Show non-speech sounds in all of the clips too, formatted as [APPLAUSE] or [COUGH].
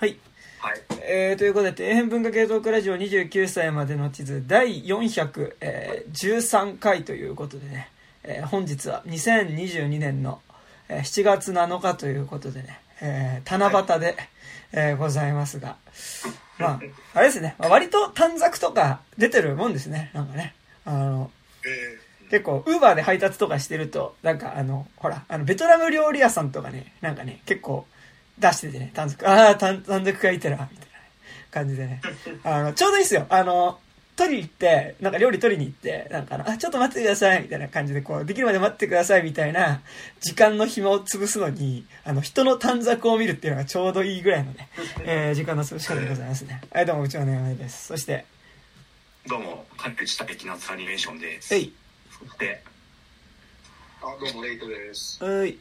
はい。はい。えー、ということで、底辺文化系トークラジオ29歳までの地図第413回ということでね、えー本日は2022年のえー7月7日ということでね、えー七夕で、えーございますが、まあ、[LAUGHS] あれですね、まあ割と短冊とか出てるもんですね、なんかね。あの、え結構、ウーバーで配達とかしてると、なんかあの、ほら、あの、ベトナム料理屋さんとかね、なんかね、結構出しててね、短冊、ああ、短短冊書いてるわ、みたいな感じでね。あの、ちょうどいいっすよ。あの、取りに行って、なんか料理取りに行って、なんかあちょっと待ってください、みたいな感じで、こう、できるまで待ってください、みたいな、時間の暇を潰すのに、あの、人の短冊を見るっていうのがちょうどいいぐらいのね、えー時間の潰し方でございますね。[LAUGHS] はい、どうも、うちのねです。そして、どうも、関口大輝夏アニメーションです。えい、そして、ー、あ、どうも、レイトです。うい、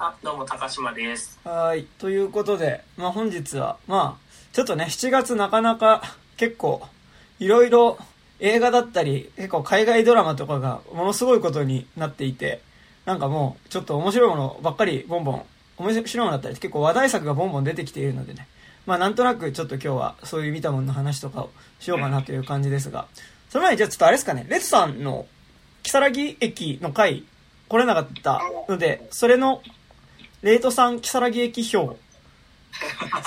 あ、どうも、高島です。はい。ということで、まあ本日は、まあ、ちょっとね、7月なかなか結構、いろいろ映画だったり、結構海外ドラマとかがものすごいことになっていて、なんかもう、ちょっと面白いものばっかりボンボン、面白いものだったり、結構話題作がボンボン出てきているのでね、まあなんとなくちょっと今日はそういう見たものの話とかをしようかなという感じですが、その前にじゃあちょっとあれですかね、レッツさんの、木更木駅の回、来れなかったので、それのレイトさん、木更木駅表、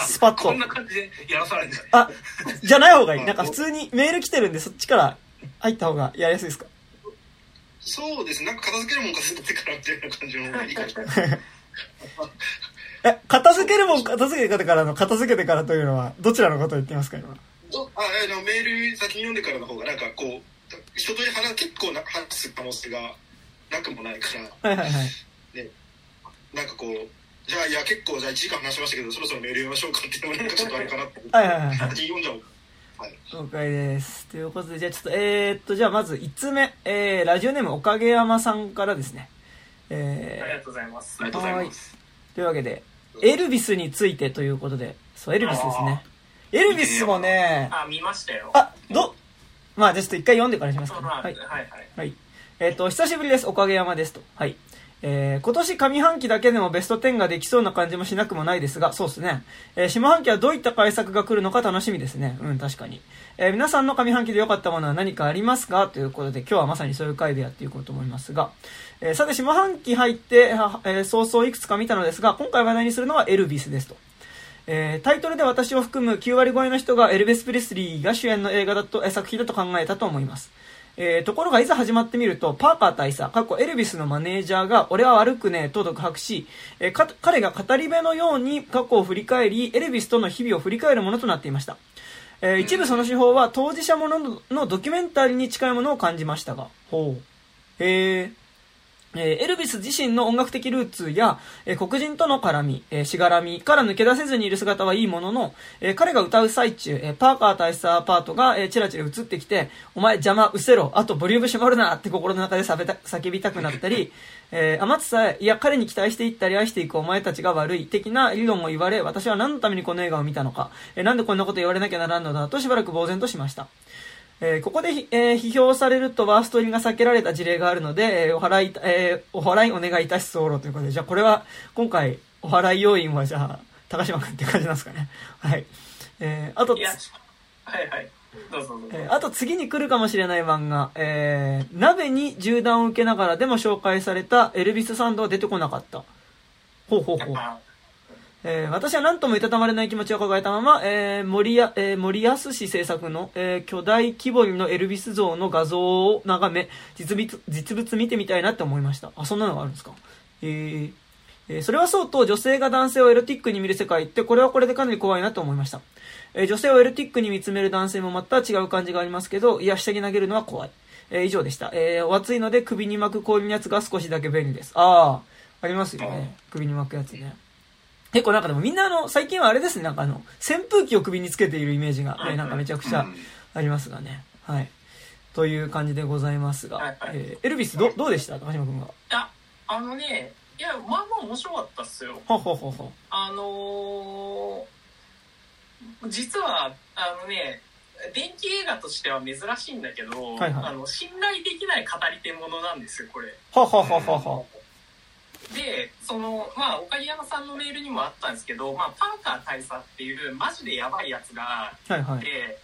スパッとこん。な感じでやらされるんですかあ、じゃない方がいい。なんか普通にメール来てるんで、そっちから入った方がやりやすいですか？そうです。なんか片付けるもん片付けてからみたいな感じのいいかもしれない。[LAUGHS] え、片付けるもん片付けてからの片付けてからというのは、どちらのことを言ってますか、今？どああのメール先に読んでからの方がなんかこう人と話結構な話す可能性がなくもないからはいはいはい。なんかこうじゃあいや結構じゃあ1時間話しましたけどそろそろメール読みましょうかっていうのもなんかちょっとあれかなってはいはいはい。先に読んじゃおうはい了解です。ということで、じゃあちょっと、えー、っと、じゃあまず5つ目、えー、ラジオネームおかげ山さんからですね。ありがえとうございますあり。がとうございます。ー、というわけで、エルビスについてということで、そう、エルビスですね。エルビスもね、あ、見ましたよ。あ、ど、まあ、じゃあちょっと一回読んでからにしますかね。はい、ははいい、。はい。はい。えっ、と、久しぶりです。おかげ山ですと。はい。えー、今年上半期だけでもベスト10ができそうな感じもしなくもないですが、そうですね。えー、下半期はどういった改作が来るのか楽しみですね。うん、確かに。えー、皆さんの上半期で良かったものは何かありますか？ということで、今日はまさにそういう回でやっていこうと思いますが、え、さて、下半期入って、えー、早々いくつか見たのですが、今回話題にするのはエルビスですと。えータイトルで私を含む9割超えの人がエルベス・プレスリーが主演の映画だと、え作品だと考えたと思います。えーところがいざ始まってみると、パーカー大佐、過去エルビスのマネージャーが、俺は悪くねえと独白し、えーか彼が語り部のように過去を振り返り、エルビスとの日々を振り返るものとなっていました。えー一部その手法は当事者ものののドキュメンタリーに近いものを感じましたが、ほう。へー。えーエルビス自身の音楽的ルーツや、えー黒人との絡み、えーしがらみから抜け出せずにいる姿はいいものの、えー彼が歌う最中、えーパーカー大佐パートが、えーチラチラ映ってきて、お前邪魔、うせろ、あとボリューム絞るなって心の中で叫びたくなったり、[LAUGHS] えー、余つさえ、いや彼に期待していったり愛していくお前たちが悪い的な理論を言われ、私は何のためにこの映画を見たのか、えーなんでこんなこと言われなきゃならんのだとしばらく呆然としました。えーここでひ、えー批評されるとワースト入りが避けられた事例があるので、えーお払い、えーお払いお願いいたし候ということで、じゃあこれは、今回、お払い要員はじゃあ、高島君って感じなんですかね。[LAUGHS] はい。えーあとはい、はい。どうぞどうぞ。えーあと次に来るかもしれない漫画、えー、鍋に銃弾を受けながらでも紹介されたエルビス・サンドは出てこなかった。ほうほうほう。あえー私は何ともいたたまれない気持ちを抱えたまま、えー森や、えー森安氏制作の、えー巨大規模のエルビス像の画像を眺め、実物、実物見てみたいなって思いました。あ、そんなのがあるんですか？えーえーそれはそうと、女性が男性をエロティックに見る世界って、これはこれでかなり怖いなと思いました。えー女性をエロティックに見つめる男性もまた違う感じがありますけど、いや、下に投げるのは怖い。えー以上でした。えーお熱いので首に巻く氷のやつが少しだけ便利です。ああ、ありますよね。首に巻くやつね。結構なんかでもみんなあの、最近はあれですね、なんかあの、扇風機を首につけているイメージが、ね、なんかめちゃくちゃありますがね。はい。という感じでございますが、はいはいえーエルビスど、どうでした？高島君は。いや、あのね、いや、まあまあ面白かったっすよ。ほうほうほうほう。あのー実は、あのね、電気映画としては珍しいんだけど、はいはいあの信頼できない語り手ものなんですよ、これ。ほうほうほうほうほで、そのまあ岡山さんのメールにもあったんですけど、まあ、パーカー大佐っていうマジでやばいやつがはいはいいて、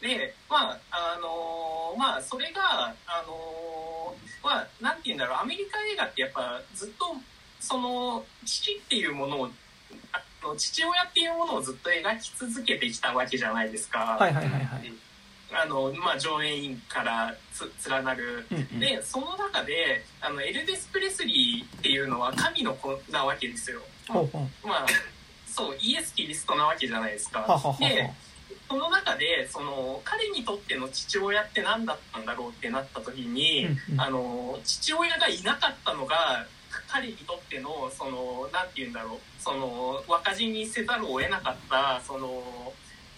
でまああのまあそれがあのまあなんて言うんだろうアメリカ映画ってやっぱずっとその父っていうものをあの父親っていうものをずっと描き続けてきたわけじゃないですか。はいはいはいはいあのまあ、上演員からつ連なる。でその中であのエルデス・プレスリーっていうのは神の子なわけですよ。まあそうイエス・キリストなわけじゃないですか。でその中でその彼にとっての父親って何だったんだろうってなった時に、あの父親がいなかったのが彼にとってのそのなんて言うんだろう。その若死にせざるを得なかったその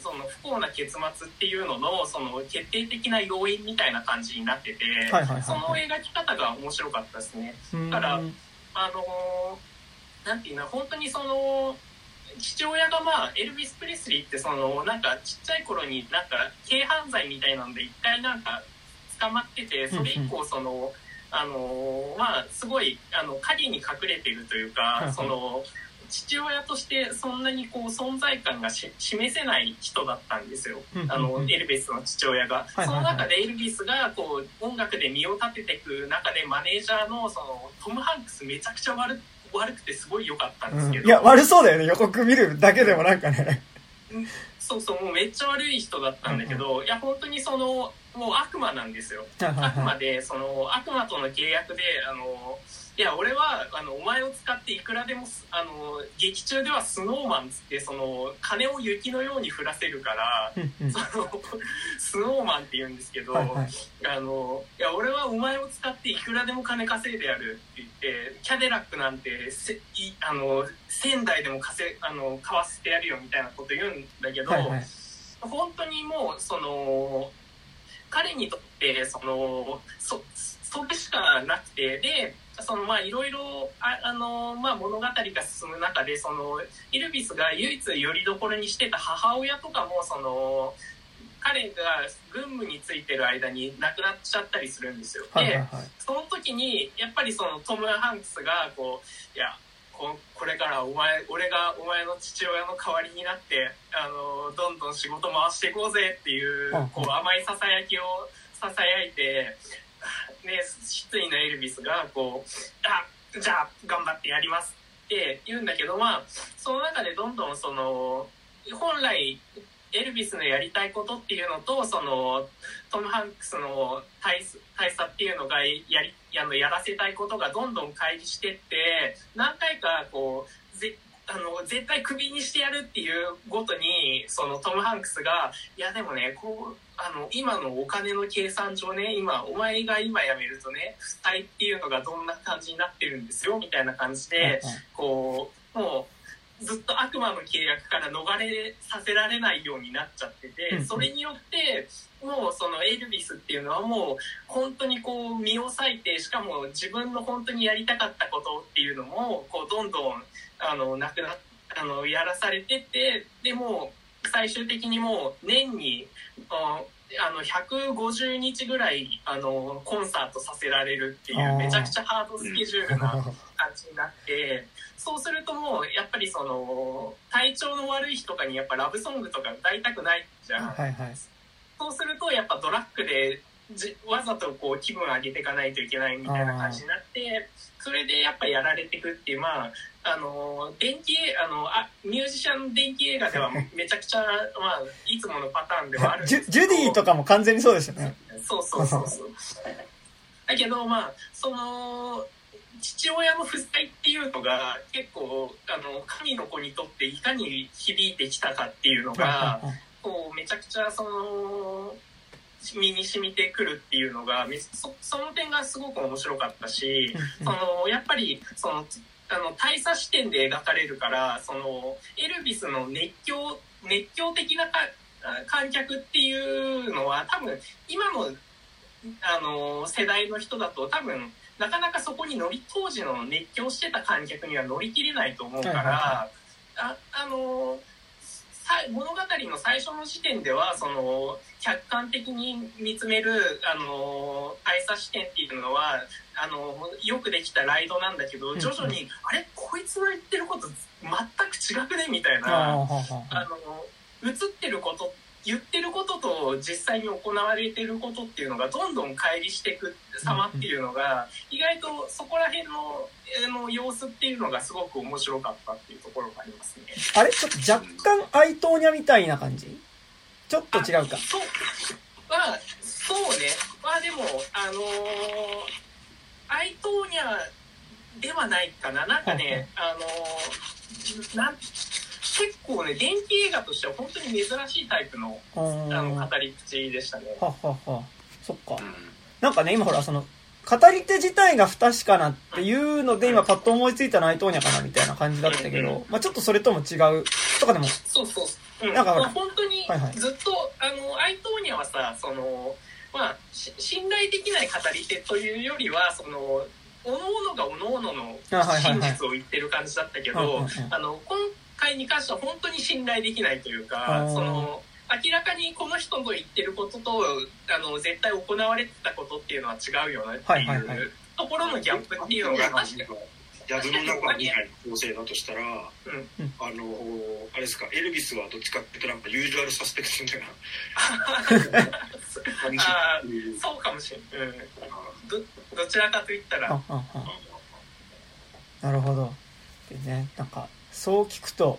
その不幸な結末っていうののその決定的な要因みたいな感じになってて、その描き方が面白かったですね。うん。だからあのなんていうの本当にその父親がまあエルビス・プレスリーってそのなんかちっちゃい頃になんか軽犯罪みたいなんで一回なんか捕まっててそれ以降その、あのまあすごいあの影に隠れてるというか、その父親としてそんなにこう存在感がし示せない人だったんですよ、うんうんうん。あのエルビスの父親が、その中でエルビスがこう音楽で身を立てていく中でマネージャーのそのトム・ハンクスめちゃくちゃ悪悪くてすごい良かったんですけど、うんいや悪そうだよね。予告見るだけでもなんかね。そうそうもうめっちゃ悪い人だったんだけど、いや本当にそのもう悪魔なんですよ。はいはいあくまはいでその悪魔との契約であのいや俺はあのお前を使っていくらでもすあの劇中ではスノーマンっつってその金を雪のように降らせるからその [LAUGHS] スノーマンって言うんですけど、はいはい。あのいや俺はお前を使っていくらでも金稼いでやるって言ってキャデラックなんてせいあの仙台でも稼あの買わせてやるよみたいなこと言うんだけど、はいはい。本当にもうその彼にとってそのそそれしかなくてでそのまあいろいろああの、まあ、物語が進む中でそのイルビスが唯一よりどころにしてた母親とかもその彼が軍務についてる間に亡くなっちゃったりするんですよ。ではいはいはいその時にやっぱりそのトム・ハンクスがこういやここれからお前俺がお前の父親の代わりになってあのどんどん仕事回していこうぜっていううんこう甘いささやきをささやいて、ね、失意のエルビスがこうあじゃあ頑張ってやりますって言うんだけどまあその中でどんどんその本来エルビスのやりたいことっていうのとそのトム・ハンクスの大す大佐っていうのがやりあのやらせたいことがどんどん乖離してって何回かこうぜあの絶対クビにしてやるっていうごとにそのトム・ハンクスがいやでもねこうあの今のお金の計算上ね今お前が今辞めるとね負債っていうのがどんな感じになってるんですよみたいな感じで。こうもうずっと悪魔の契約から逃れさせられないようになっちゃっててうんそれによってもうそのエルビスっていうのはもう本当にこう身を割いてしかも自分の本当にやりたかったことっていうのもこうどんどんあのなくなあのやらされてってでもう最終的にもう年にああの150日ぐらいあのコンサートさせられるっていうめちゃくちゃハードスケジュールな感じになってそうするともうやっぱりその体調の悪い日とかにやっぱラブソングとか歌いたくないじゃん、はいはい。そうするとやっぱドラッグでじわざとこう気分上げていかないといけないみたいな感じになってそれでやっぱやられていくっていうまああの電気映あのあミュージシャン電気映画では [LAUGHS] めちゃくちゃ、まあ、いつものパターンではあるんジュジですけど。[LAUGHS] ュディとかも完全にそうですよね。そうそうそうそう。だけどまあその父親の不在っていうのが結構あの神の子にとっていかに響いてきたかっていうのがこうめちゃくちゃその身に染みてくるっていうのがめそその点がすごく面白かったし、そのやっぱりそのあの大佐視点で描かれるからそのエルビスの熱狂熱狂的なか観客っていうのは多分今のあの世代の人だと多分なかなかそこに乗り当時の熱狂してた観客には乗り切れないと思うから、ああのさ物語りの最初の時点ではその客観的に見つめるあの大差視点っていうのはあのよくできたライドなんだけどん徐々に、あれ？こいつの言ってること全く違くね？みたいあなあの映ってること言ってることと実際に行われてることっていうのがどんどん乖離していく様っていうのが意外とそこら辺のあの様子っていうのがすごく面白かったっていうところがありますね。あれ？ちょっと若干アイトーニャみたいな感じ？ちょっと違うか。あ。そう。まあそうね。まあでもあのーアイトーニャではないかな。なんかねあのーなん結構ね電気映画としては本当に珍しいタイプのあの語り口でしたね。はっはっは。そっか。うんなんかね、今ほら、その、語り手自体が不確かなっていうので、今パッと思いついたのアイトーニャかなみたいな感じだったけど、まあちょっとそれとも違う。とかでも、そうそう。うん、なんかほらまあ本当にはいはいずっと、あの、アイトーニャはさ、その、まあ、し信頼できない語り手というよりは、その、おのおのがおのおのの真はい実を言ってる感じだったけど、あの、今回に関しては本当に信頼できないというあかー、その、明らかにこの人の言ってることと、あの、絶対行われてたことっていうのは違うよねってはいうところのギャップっていうのが確かに。宿の中みたいな構成だとしたら、うんあのあれですかエルビスはどっちかっていうとなんかユージュアルサスペクトみたいな感じ [LAUGHS] あそうかもしれん。うん。ど、どちらかと言ったら、なるほど。でね、なんか、そう聞くと、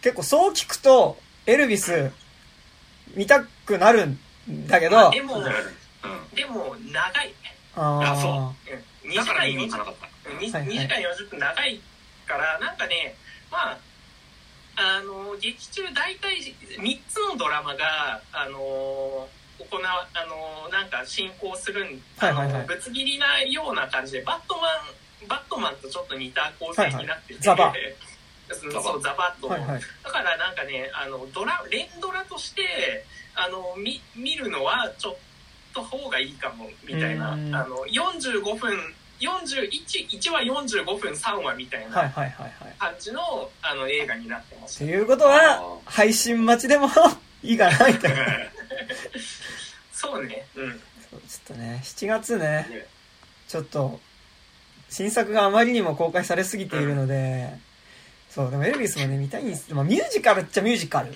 結構そう聞くと、エルビス、見たくなるんだけど、でも、うん。でも、長い。ああそう。ん。2時間だから見に行か40なかった。うんにはいはい。2時間40分長いから、なんかね、まあ、あの、劇中大体3つのドラマが、あの、行わ、あの、なんか進行するん、あの、はいはい。はいぶつ切りなような感じで、バットマン、バットマンとちょっと似た構成になってて、はいはい。ザバ [LAUGHS] そうそう、ザバット、はいはい。だからなんかね、あの、ドラ、連ドラとして、あの、見、見るのはちょっと方がいいかも、みたいな。あうんの、45分、41、1話45分3話みたいはいなはいはいはい。感じの、あの、映画になってました。ということは、配信待ちでも [LAUGHS] いいかな、みたいな。[LAUGHS] そうね。うん。そうちょっとね、7月ね、ねちょっと、新作があまりにも公開されすぎているので、そう、でもエルビスもね、見たいんです。まあ、ミュージカルっちゃミュージカル。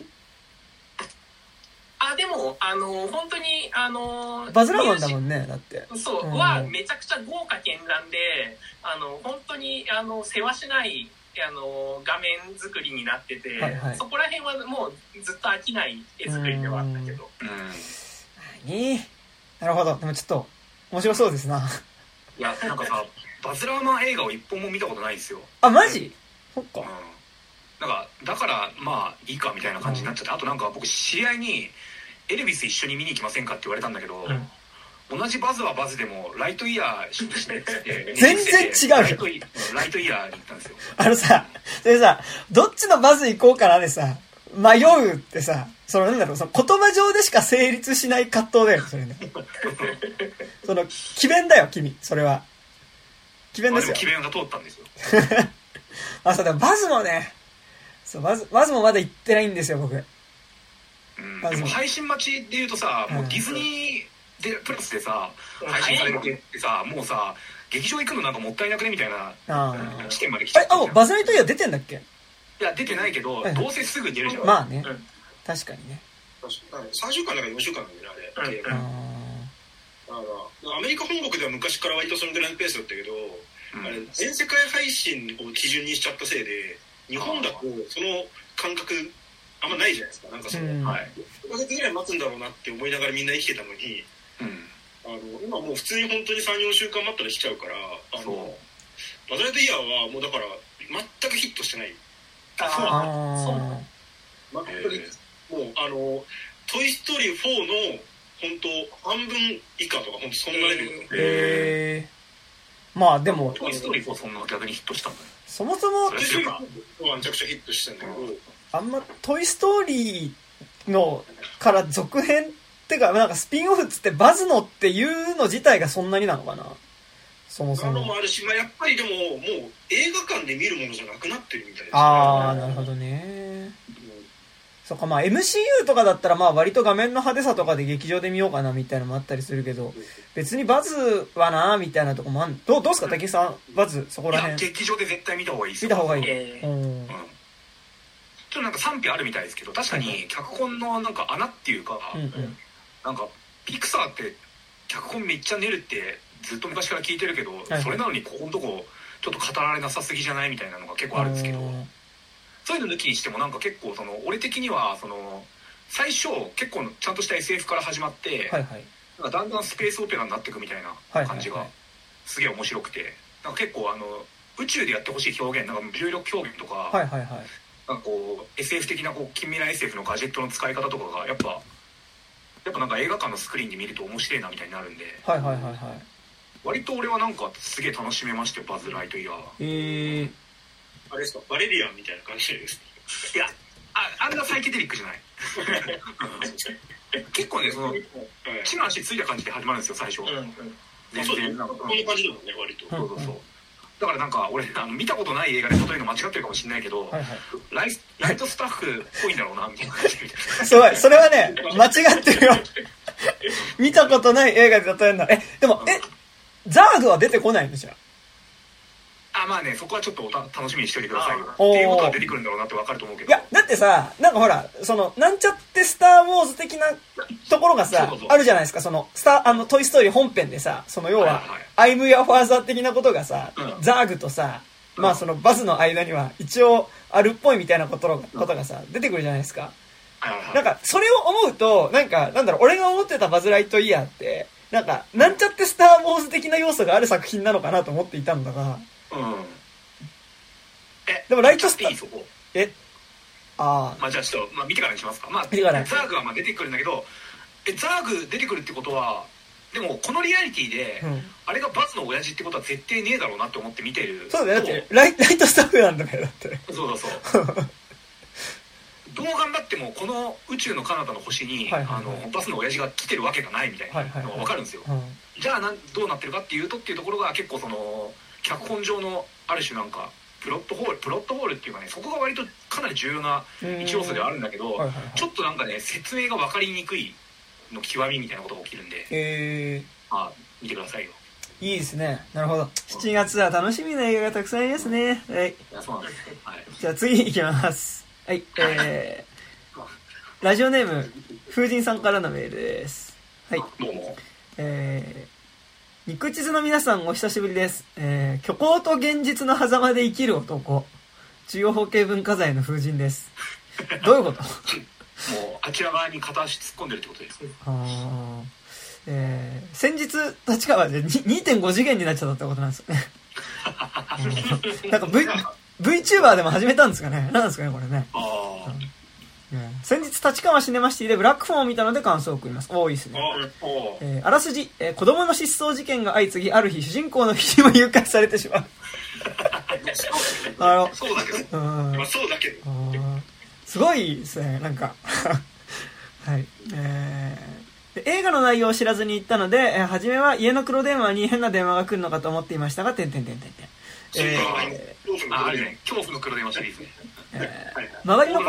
あ、でも、あの、本当に、あの、バズラマンだもん。んね、だって。そう、うんは、めちゃくちゃ豪華絢爛で、あの、本当に、あの、世話しない、あの、画面作りになってて、はいはいそこら辺はもうずっと飽きない絵作りではあったけど。うんいい。なるほど。でもちょっと、面白そうですな。いやなんかさバズ・ラーマン映画を一本も見たことないんですよ、あ、マジ？そっかうん。なんかだからまあいいかみたいな感じになっちゃってあとなんか僕知り合いに「エルビス一緒に見に行きませんか?」って言われたんだけど、同じバズはバズでもライトイヤーしにしてって [LAUGHS] 全然違うライトイライトイヤーに行ったんですよあのさ、それさ、どっちのバズ行こうかなでさ、迷うってさ、そのなんだろう、その言葉上でしか成立しない葛藤だよ、それね。[LAUGHS] その、詭弁だよ、君、それは。詭弁まあでよですも機。弁が通ったんですよ [LAUGHS] [LAUGHS] あ、そう、でもバズもね、そう、バズ、バズもまだ行ってないんですよ、僕。うん。でも配信待ちで言うとさ、もうディズニーでプラスでさ配信されてってさもうさ劇場行くのなんかもったいなくねみたいなああ。地点まで来ちゃってるじゃん。バズライトイヤー出てんだっけ？いや出てないけど、どうせすぐ出るじゃん、まあね。うん。確かにね。3週間だから4週間なんだよねあれ、うんあだからアメリカ本国では昔から割とそのぐらいのペースだったけど、うんあれ全世界配信を基準にしちゃったせいで日本だとその感覚あんまないじゃないですか。なんかその、うん。はい、5ヶ月ぐらい待つんだろうなって思いながらみんな生きてたのにうん、あの今もう普通に本当に34週間待ったら来ちゃうからあのバズ・ライトイヤーはもうだから全くヒットしてない。あ。あそう。あ全くもうあの「トイ・ストーリー4」の本当半分以下とか本当そんなレベルー。えー。まあでも、トイ・ストーリー4そんな逆にヒットしたんだねそもそもトイ・ストーリー4はめちゃくちゃヒットしてたんだけどあんま、トイ・ストーリーのから続編ってか、なんかスピンオフっつってバズのっていうの自体がそんなになのかなそもそもも。あるし、まあ、やっぱりでももう映画館で見るものじゃなくなってるみたいですねあー、なるほどね。そっかまあ MCU とかだったらまあ割と画面の派手さとかで劇場で見ようかなみたいなのもあったりするけど別にバズはなみたいなとこもあんどうどうすか竹内さんバズそこら辺？劇場で絶対見た方がいいですよ。見た方がいい、えーうん。うんちょっとなんか賛否あるみたいですけど確かに脚本のなんか穴っていうか、うんうん。なんかピクサーって脚本めっちゃ練るってずっと昔から聞いてるけど、はいそれなのにここのとこちょっと語られなさすぎじゃないみたいなのが結構あるんですけど、うんそういうの抜きにしてもなんか結構その俺的にはその最初結構ちゃんとした SF から始まって、はいはい。なんかだんだんスペースオペラになっていくみたいな感じがすげえ面白くてなんか結構あの宇宙でやってほしい表現なんか無重力表現とか,、はいはいはい。なんかこう SF 的なこう近未来 SF のガジェットの使い方とかがやっぱやっぱなんか映画館のスクリーンで見ると面白いなみたいになるんではいはいはいはい。割と俺はなんかすげえ楽しめましたよバズ・ライトイヤー。えー、あれですかバレリアンみたいな感じですいやああんなサイケデリックじゃない。[LAUGHS] 結構ねそのはい。地の足ついた感じで始まるんですよ最初、うんうん。全そう然なんか。こんな感じだもんね割と。そうそうそう。だからなんか俺あの見たことない映画で例えるの間違ってるかもしれないけど、はいはい。ライスライトスタッフっぽいんだろうなみたいなすごいそれはね間違ってるよ。[LAUGHS] 見たことない映画で例えるなえでもえザーグは出てこないの？じゃあまあねそこはちょっとおた楽しみにしておいてくださいよ。っていうことは出てくるんだろうなって分かると思うけど。いやだってさなんかほらそのなんちゃってスター・ウォーズ的なところがさあるじゃないですか。そのスターあのトイ・ストーリー本編でさその要ははいはい「アイム・ヤ・ファーザー」的なことがさ、うん。ザーグとさうん。まあそのバズの間には一応あるっぽいみたいなことがことがさ出てくるじゃないですか。なんかそれを思うとなんかなんだろう俺が思ってたバズ・ライトイヤーってなんかなんちゃってスター・ウォーズ的な要素がある作品なのかなと思っていたんだがうん。えでもライトスタいい？そこ。え？あまあじゃあちょっと、まあ、見てからにしますか。まあ見てから。ザーグはまあ出てくるんだけどえザーグ出てくるってことはでもこのリアリティで、あうん。あれがバズの親父ってことは絶対ねえだろうなって思って見てる。そうだよ。だってライライトスタッフなんだからだって。そうそうそう。どう頑張ってもこの宇宙の彼方の星に、はいはいはい。あのバスの親父が来てるわけがないみたいなのが分かるんですよ、うんじゃあなんどうなってるかっていうとっていうところが結構その脚本上のある種なんかプロットホールプロットホールっていうかねそこが割とかなり重要な一要素ではあるんだけど、はいはいはい。ちょっとなんかね説明が分かりにくいの極みみたいなことが起きるんで、えまあ見てくださいよ。ー、いいですね。なるほど。7月は楽しみな映画がたくさんありますね。はい。そうなんですはい。じゃあ次いきます。はい。えー、[LAUGHS] ラジオネーム風神さんからのメールです。はい。どうも。えー、肉地図の皆さんお久しぶりです。えー、虚構と現実の狭間で生きる男。中央法系文化財の風神です。[LAUGHS] どういうこと？もうあちら側に片足突っ込んでるってことですあーえー、先日、立川でに2.5次元になっちゃったってことなんですよね。[LAUGHS] うんなんか V、VTuber でも始めたんですかね？なんですかねこれね。ああね先日立川シネマシティでブラックフォンを見たので感想を送ります。多いですね。おおえーあらすじ、えー子供の失踪事件が相次ぎ、ある日主人公の父も誘拐されてしまう。あの、そうだけどうんまあそうだけどあーすごいですね、なんか。[LAUGHS] はい。えーで映画の内容を知らずに行ったので、えー初めは家の黒電話に変な電話が来るのかと思っていましたが、てんてんてんてんてん。えああるね恐怖の黒電話シリーズねー周りの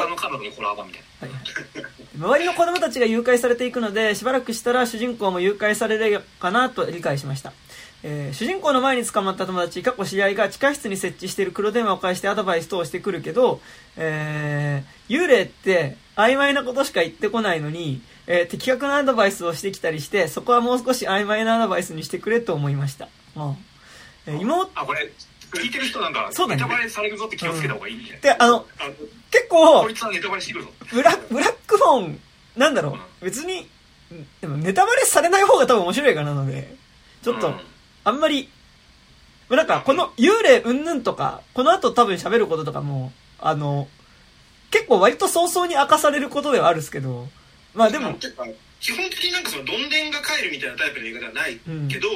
周りの子供たちが誘拐されていくのでしばらくしたら主人公も誘拐されるかなと理解しました、えー主人公の前に捕まった友達過去知り合いが地下室に設置している黒電話を返してアドバイス等してくるけど、えー幽霊って曖昧なことしか言ってこないのに、えー的確なアドバイスをしてきたりしてそこはもう少し曖昧なアドバイスにしてくれと思いました、うんえー妹あこれ聞いてる人なんかそうだね。ネタバレされるぞって気をつけた方がいいみたい？な、であの結構こいつはネタバレしてくるぞ。ブラブラックフォン、なんだろう、別に、うんでもネタバレされない方が多分面白いかなので、ちょっと、うん。あんまり、なんか、この幽霊うんぬんとか、この後多分喋ることとかも、あの、結構割と早々に明かされることではあるんですけど、まあでも基本的になんかそのどんでんが帰るみたいなタイプの映画ではないうん。けど、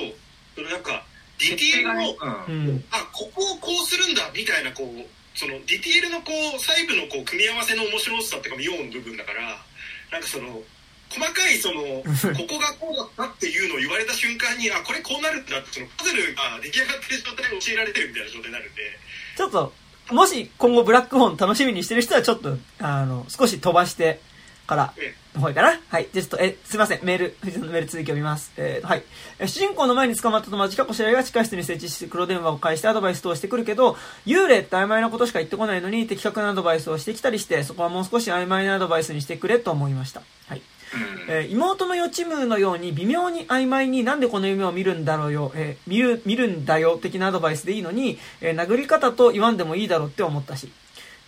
そのなんかディティールの、ううん。ん、あここをこうするんだみたいなこうそのディティールのこう細部のこう組み合わせの面白さっていうか妙な部分だからなんかその細かいその [LAUGHS] ここがこうだったっていうのを言われた瞬間にあこれこうなるんだってそのパズルが出来上がってる状態を教えられてるみたいな状態になるんで。ちょっと、もし今後ブラックホーン楽しみにしてる人はちょっと、あの、少し飛ばしてからえの方かな。はい。じゃあちょっと、え、すいません。メール、藤井さんのメール続きを見ます。えー、はい。え主人公の前に捕まった友達かこしらが地下室に設置して黒電話を返してアドバイス等してくるけど、幽霊って曖昧なことしか言ってこないのに的確なアドバイスをしてきたりして、そこはもう少し曖昧なアドバイスにしてくれと思いました。はい。うんえー妹の予知夢のように微妙に曖昧になんでこの夢を見るんだろうよ、えー見る、見るんだよ的なアドバイスでいいのに、えー殴り方と言わんでもいいだろうって思ったし、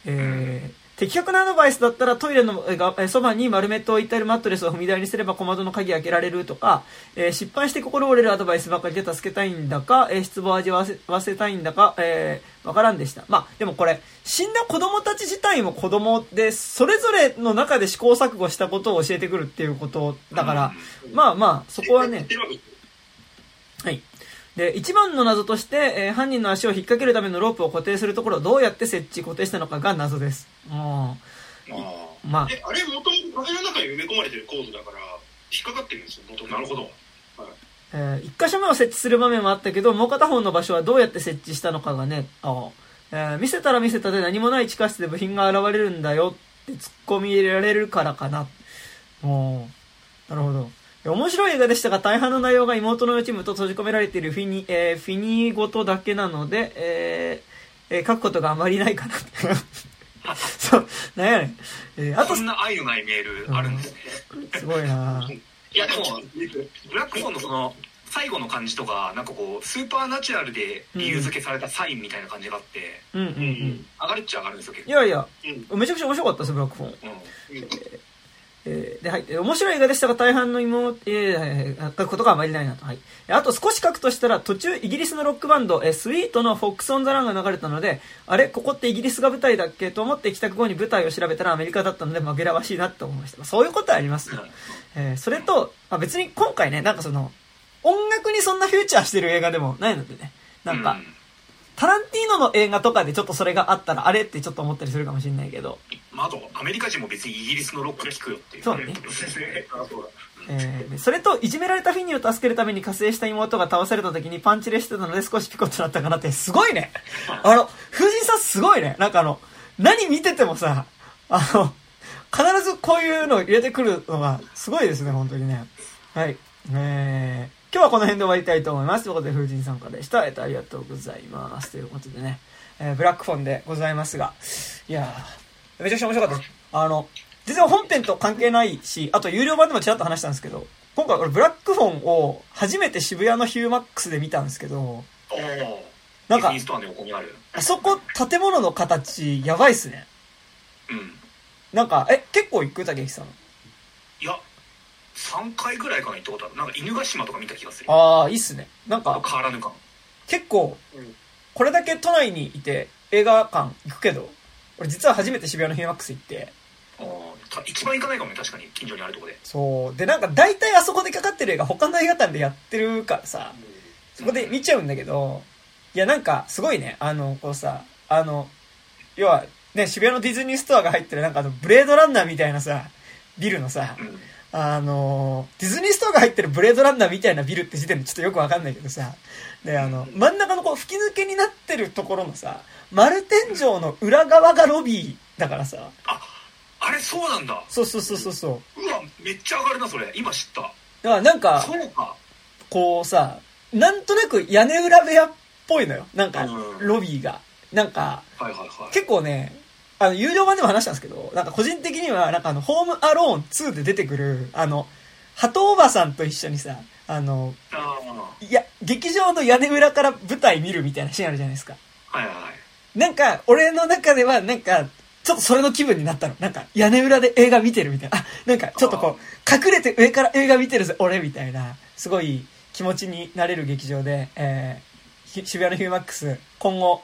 えー的確なアドバイスだったらトイレのそばに丸めて置いてあるマットレスを踏み台にすれば小窓の鍵開けられるとか、えー失敗して心折れるアドバイスばかりで助けたいんだか、えー失望を味わわせわせたいんだか、えーわからんでした。まあ、でもこれ、死んだ子供たち自体も子供で、それぞれの中で試行錯誤したことを教えてくるっていうことだから、まあまあ、そこはねはい。で、一番の謎として、えー犯人の足を引っ掛けるためのロープを固定するところをどうやって設置、固定したのかが謎です。うん。あまあ、えあれもともと壁の中に埋め込まれてるコードだから引っかかってるんですよ元なるほどえー一箇所目を設置する場面もあったけど、もう片方の場所はどうやって設置したのかがね、あえー見せたら見せたで何もない地下室で部品が現れるんだよって突っ込み入れられるからかな。おーなるほど。面白い映画でしたが、大半の内容が妹の予知夢と閉じ込められているフィニ、えーフィニーごとだけなので、えーえー書くことがあまりないかな。[LAUGHS] そう、なんやねん。えーあとこ、んな愛のないメールあるんですねすごいな [LAUGHS] いやでもブラックフォンのその最後の感じとかなんかこうスーパーナチュラルで理由付けされたサインみたいな感じがあって、うんうんうん。上がるっちゃ上がるんですよ結構いやいや、うんめちゃくちゃ面白かったです、ブラックフォン。うんえーで、はい。えー面白い映画でしたが、大半の妹、えー、書くことがあまりないなと。はい。えあと少し書くとしたら、途中、イギリスのロックバンド、えースイートのフォックス・オン・ザ・ランが流れたので、あれここってイギリスが舞台だっけと思って帰宅後に舞台を調べたらアメリカだったので、紛らわしいなと思いました。まあそういうことはありますよ。えーそれと、まあ、別に今回ね、なんかその、音楽にそんなフューチャーしてる映画でもないのでね、なんか、タランティーノの映画とかでちょっとそれがあったら、あれってちょっと思ったりするかもしれないけど、まあ、あとアメリカ人も別にイギリスのロック聞くよっていう。そうね。[LAUGHS] えーでそれと、いじめられたフィニーを助けるために加勢した妹が倒された時にパンチレしてたので少しピコッとなったかなって、すごいね。[LAUGHS] あの、風神さんすごいね。なんかあの、何見ててもさ、あの、必ずこういうのを入れてくるのがすごいですね、本当にね。はい。えー、今日はこの辺で終わりたいと思います。ということで、風神さんからでした。えっと、ありがとうございます。ということでね、えーブラックフォンでございますが、いやー、めちゃくちゃ面白かったです。あの、全然本編と関係ないし、あと有料版でもちらっと話したんですけど、今回俺ブラックフォンを初めて渋谷のヒューマックスで見たんですけど、なんかあるあそこ建物の形やばいっすね。うんなんか、え、結構行く？竹内さん。いや3回ぐらいかな行ったことある。なんか犬ヶ島とか見た気がする。ああ、いいっすね。なんか、変わらぬ感。結構うん、これだけ都内にいて映画館行くけど、俺実は初めて渋谷のヒューマックス行って、あーた一番行かないかもね。確かに。近所にあるとこで。そう。で、なんか大体あそこでかかってる映画他の映画館でやってるからさ、そこで見ちゃうんだけど、いやなんかすごいね、あの、こうさ、あの、要はね、渋谷のディズニーストアが入ってるなんかあの、ブレードランナーみたいなさ、ビルのさ、うんあの、ディズニーストアが入ってるブレードランナーみたいなビルって時点でちょっとよくわかんないけどさ、で、あの、真ん中のこう吹き抜けになってるところのさ、丸天井の裏側がロビーだからさ、ああれそうなんだ。そうそうそうそうそう。うわめっちゃ上がるなそれ。今知った。だからなんか、そうか。こうさ、なんとなく屋根裏部屋っぽいのよ。なんかう、ん。ロビーが。なんか、結構ね、あの、有料版でも話したんですけど、なんか個人的には、なんかあの、ホームアローン2で出てくる、あの、鳩おばさんと一緒にさ、あの、あいや、劇場の屋根裏から舞台見るみたいなシーンあるじゃないですか。あはいはいはいなんか、俺の中では、なんか、ちょっとそれの気分になったの。なんか、屋根裏で映画見てるみたいな。あ、なんか、ちょっとこう、隠れて上から映画見てるぜ、俺みたいな、すごい気持ちになれる劇場で、えーひ渋谷のヒューマックス、今後、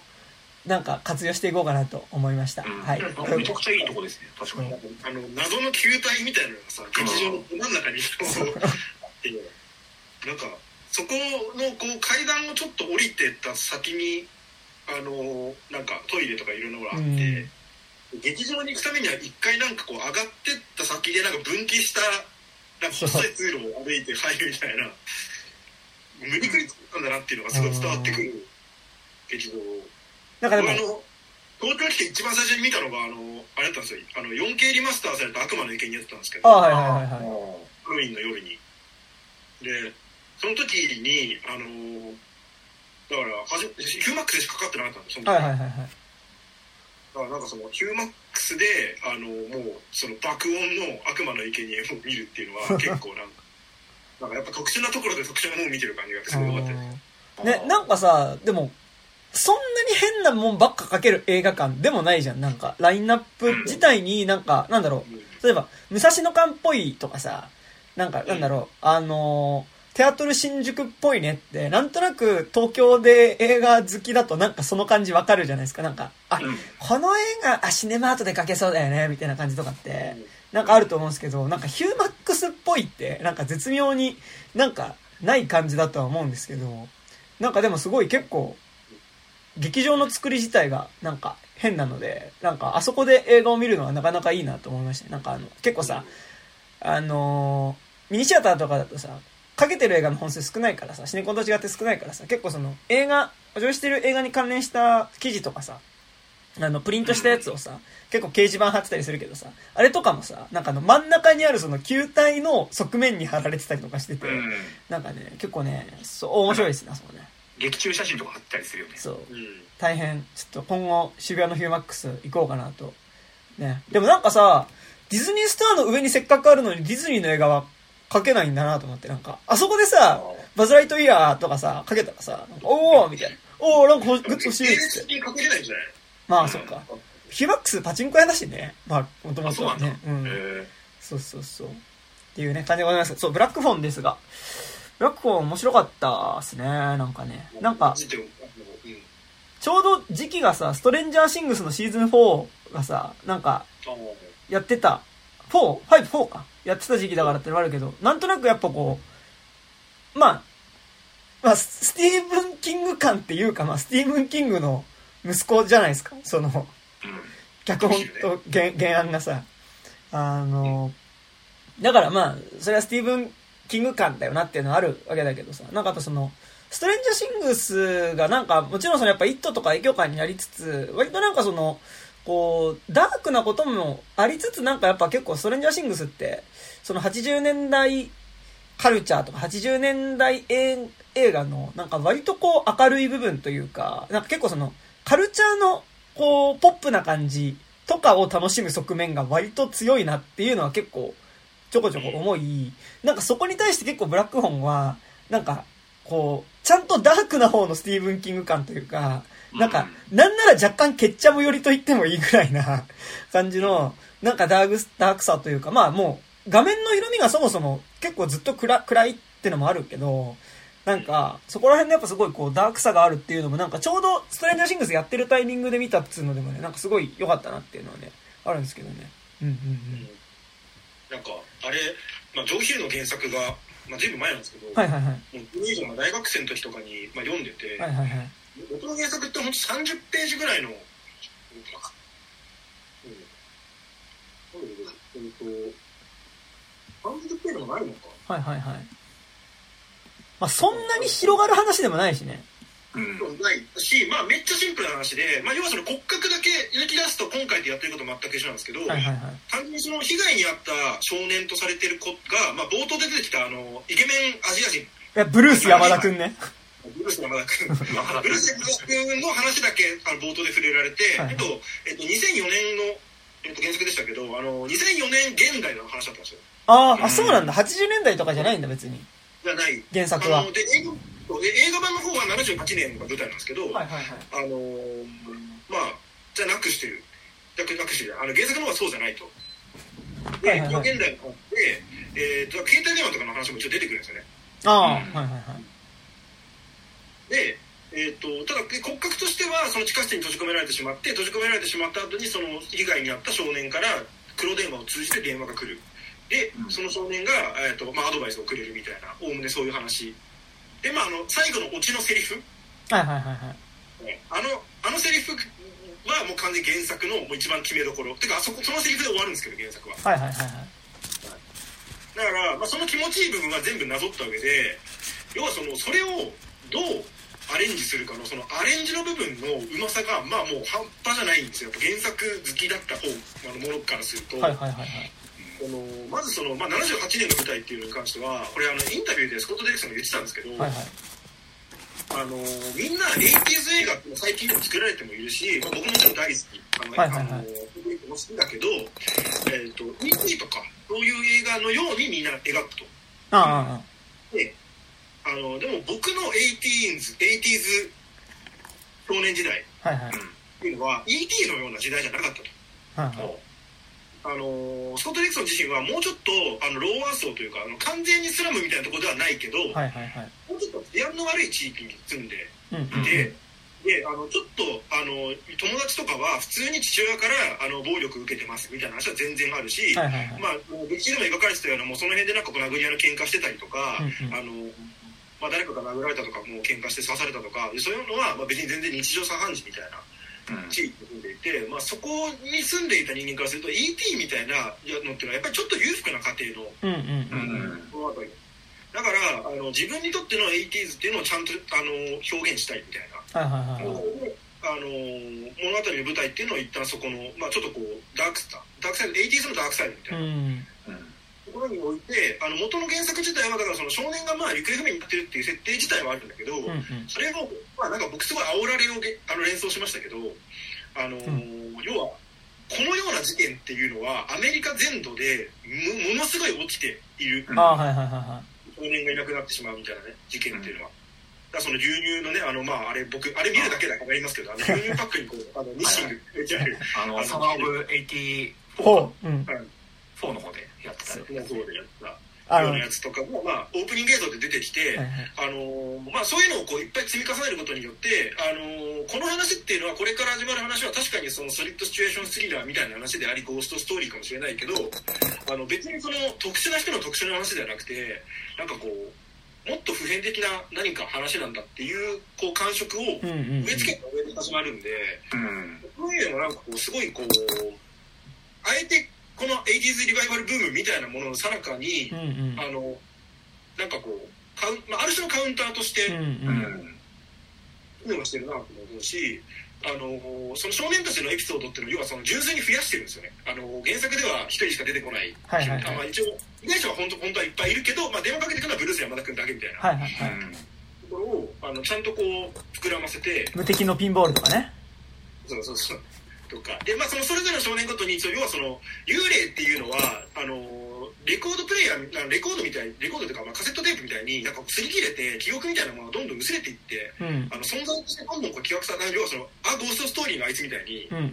なんか活用していこうかなと思いました。うん。はい。あめちゃくちゃいいとこですね。確かに。あの謎の球体みたいなのがさ劇場のど真ん中に。こう。あってなんかそこのこう階段をちょっと降りてった先にあのなんかトイレとかいろんなのがあって、劇場に行くためには一回なんかこう上がってった先でなんか分岐したなんか細い通路を歩いて入るみたいな無理くり作ったんだなっていうのがすごい伝わってくる。劇場なんかでも東京来て一番最初に見たのがあのあれだったんですよ。あの 4K リマスターされた悪魔の池にやってたんですけど。あはいはいはいはい。ハロウィンの夜に。でその時にあのだからはじヒューマックスでしかかかってなかったんですその時。はいはいはいはい。だからなんかそのヒューマックスであのもうその爆音の悪魔の生贄を見るっていうのは [LAUGHS] 結構なんかなんかやっぱ特殊なところで特殊なものを見てる感じがすごい良かったです。ね、なんかさ、でも、そんなに変なもんばっかかける映画館でもないじゃん。なんか、ラインナップ自体になんか、なんだろう。例えば、武蔵野館っぽいとかさ、なんか、なんだろう、あのー、テアトル新宿っぽいねって、なんとなく東京で映画好きだとなんかその感じわかるじゃないですか。なんか、あ、うんこの映画、あ、シネマートでかけそうだよね、みたいな感じとかって、なんかあると思うんですけど、なんかヒューマックスっぽいって、なんか絶妙になんかない感じだとは思うんですけど、なんかでもすごい結構、劇場の作り自体がなんか変なので、なんかあそこで映画を見るのはなかなかいいなと思いましたね。なんかあの、結構さ、あのーミニシアターとかだとさ、かけてる映画の本数少ないからさ、シネコンと違って少ないからさ、結構その映画、上映してる映画に関連した記事とかさ、あの、プリントしたやつをさ、結構掲示板貼ってたりするけどさ、あれとかもさ、なんかあの真ん中にあるその球体の側面に貼られてたりとかしてて、うんなんかね、結構ね、そう、面白いですね、あそこね。劇中写真とか貼ったりするよねそう。うん大変、ちょっと今後渋谷のヒューマックス行こうかなと。ね。でもなんかさ、ディズニーストアの上にせっかくあるのにディズニーの映画はかけないんだなと思って、なんか、あそこでさ、バズ・ライトイヤーとかさ、かけたらさ、なんかおーみたいな。おーなんかグッズ欲しいっつって。にかけれないんじゃない？まあ、そっか。ヒューマックスパチンコ屋だしね。まあ、もともあそうなんだとはね。うん。へそうそうそう。っていうね、感じでございます。そう、ブラックフォンですが。ブラッ面白かったっすね。なんかね。なんかちょうど時期がさ、ストレンジャーシングスのシーズン4がさ、なんか、やってた、4?5?4 か。やってた時期だからってのもあるけど、なんとなくやっぱこう、まあ、まあ、ススティーブン・キング感っていうか、まあ、スティーブン・キングの息子じゃないですか。その、うん脚本と原原案がさ、あの、だからまあ、それはスティーブン・キング感だよなっていうのはあるわけだけどさ、なんかやっぱその、ストレンジャーシングスがなんか、もちろんそのやっぱイットとか影響感になりつつ、割となんかその、こう、ダークなこともありつつなんかやっぱ結構ストレンジャーシングスって、その80年代カルチャーとか80年代映映画のなんか割とこう明るい部分というか、なんか結構そのカルチャーのこうポップな感じとかを楽しむ側面が割と強いなっていうのは結構ちょこちょこ思い、なんかそこに対して結構ブラックホンは、なんかこう、ちゃんとダークな方のスティーブン・キング感というか、なんか、なんなら若干ケッチャム寄りと言ってもいいぐらいな [LAUGHS] 感じの、なんかダーク、ダークさというか、まあもう、画面の色味がそもそも結構ずっと暗暗いってのもあるけど、なんか、そこら辺でやっぱすごいこう、ダークさがあるっていうのも、なんかちょうどストレンジャーシングスやってるタイミングで見たっつうのでもね、なんかすごい良かったなっていうのはね、あるんですけどね。うんうんうん。なんかあれ、まあ、ジョー・ヒルの原作が、まあ、ずいぶん前なんですけど、はいはいはい。もう2以上の大学生の時とかに、まあ、読んでて、はいはいはい。僕の原作って本当30ページぐらいの、うん、うん、と、30ページもないのか。はいはいはい。まあそんなに広がる話でもないしね。うんないし、まあ、めっちゃシンプルな話で、まあ、要はその骨格だけ抜き出すと今回でやってること全く一緒なんですけど、はいはいはい。単純にその被害に遭った少年とされてる子が、まあ、冒頭で出てきたあのイケメンアジア人いや、ブルース山田くんね。ブルース山田君 [LAUGHS] ブルース山田君の話だけあの冒頭で触れられて、はいえっとえっと、2004年の、えっと、原作でしたけどあの2004年現代の話だったんですよあーあ、そうなんだ。80年代とかじゃないんだ、別に。じゃない原作はで映画で映画版の方は78年が舞台なんですけど、はいはいはい。あのーまあじゃなくしてるなくなくしてるあの原作の方はそうじゃないと。で、はいはいはい。現代の方で、えー、と携帯電話とかの話も一応出てくるんですよね。ああ、はいはいはい。で、えー、とただ骨格としてはその地下室に閉じ込められてしまって閉じ込められてしまった後にその被害に遭った少年から黒電話を通じて電話が来る。でうん。その少年が、えーとまあ、アドバイスをくれるみたいなおおむねそういう話でまああの最後のオチのセリフはいはいはいはい。あのあのセリフはもう完全に原作のもう一番決めどころてかあそこそのセリフで終わるんですけど原作ははいはいはいはい。だから、まあ、その気持ちいい部分は全部なぞった上で要はそのそれをどうアレンジするかのそのアレンジの部分のうまさがまあもう半端じゃないんですよ原作好きだった方あのものからすると、はいはいはいはい。このまずその、まあ、78年の舞台っていうのに関してはこれあのインタビューでスコット・デイレクさんが言ってたんですけど、はいはい。あのみんな 80s 映画って最近でも作られてもいるし、まあ、僕ももちろん大好きあの、はいはいはいあのも好きだけど、えー、と E.T. とかそういう映画のようにみんな描くと。あであのでも僕の 80s, 80s 少年時代あ、はいはい。っていうのは E.T. のような時代じゃなかったと。はいはい。あのスコット・ディクソン自身はもうちょっとあのローワー層というかあの完全にスラムみたいなところではないけど、はいはいはい。もうちょっと治安の悪い地域に住んでいて、であのちょっとあの友達とかは普通に父親からあの暴力受けてますみたいな話は全然あるし、はいはいはい。まあ、もう劇中でも描かれてたようなもうその辺でなんかこう殴り合いの喧嘩してたりとか、うんうんあのまあ、誰かが殴られたとかもう喧嘩して刺されたとかそういうのは、まあ、別に全然日常茶飯事みたいなうん地域に住んでいて、まあ、そこに住んでいた人間からすると ET みたいなのっていうのはやっぱりちょっと裕福な家庭のうんうんうん。だからあの自分にとっての 80s っていうのをちゃんとあの表現したいみたいな。はいはいはいはい。あの物語の舞台っていうのを一旦そこの、まあ、ちょっとこうダークスタダークサイド 80s のダークサイドみたいなうん。ところにおいてあの元の原作自体はだからその少年がまあ行方不明になってるっていう設定自体はあるんだけど、うんうん。それを、まあ、なんか僕すごい煽られをげあの連想しましたけど、あのー要はこのような事件っていうのはアメリカ全土でもものすごい起きているああ、はいはいはいは少年がいなくなってしまうみたいなね事件っていうのは。だからその牛乳のね、あの、まあ、あれ、僕、あれ見るだけだから言いますけど、あの、牛乳パックにこう、あの、ニッシング入れてある、あの、サマーオブ84い。ほう。うん。4の方でやってたよもうそうでやったあの、ようはないやつとかも、まあ、オープニング映像で出てきて、はい。あのーまあ、そういうのをこういっぱい積み重ねることによって、あのーこの話っていうのはこれから始まる話は確かにそのソリッドシチュエーションスリラーみたいな話でありゴーストストーリーかもしれないけどあの別にその特殊な人の特殊な話ではなくてなんかこうもっと普遍的な何か話なんだっていうこう感触をうんうんうん。植え付けた上で始まるんで、うんそういうのもなんかこうすごいこうあえてこの 80s リバイバルブームみたいなもののさなかにうんうん。あのなんかこうカウン、まあ、ある種のカウンターとして、うんう。うん。ん。機能してるなと思うし、あのその少年たちのエピソードっていうのを要はその純粋に増やしてるん。ですよね。あの原作では一人しか出てこない。はいはいはいあまあ、一応被害者は本当本当はいっぱいいるけど、まあ、電話かけてくるのはブルース山田君だけみたいなはいはいはい。ところをあのちゃん。とこう膨らませて、無敵のピンボールとかね。そうそうそう。とか。で、まあ、そのそれぞれの少年ごとに要はその幽霊っていうのはあのレコードプレイヤーレコードみたいレコードとか、まあ、カセットテープみたいになんか擦り切れて記憶みたいなものがどんどん薄れていってうん。あの存在としてどんどんこう記憶され要はそのあゴーストストーリーのあいつみたいに。うんうんう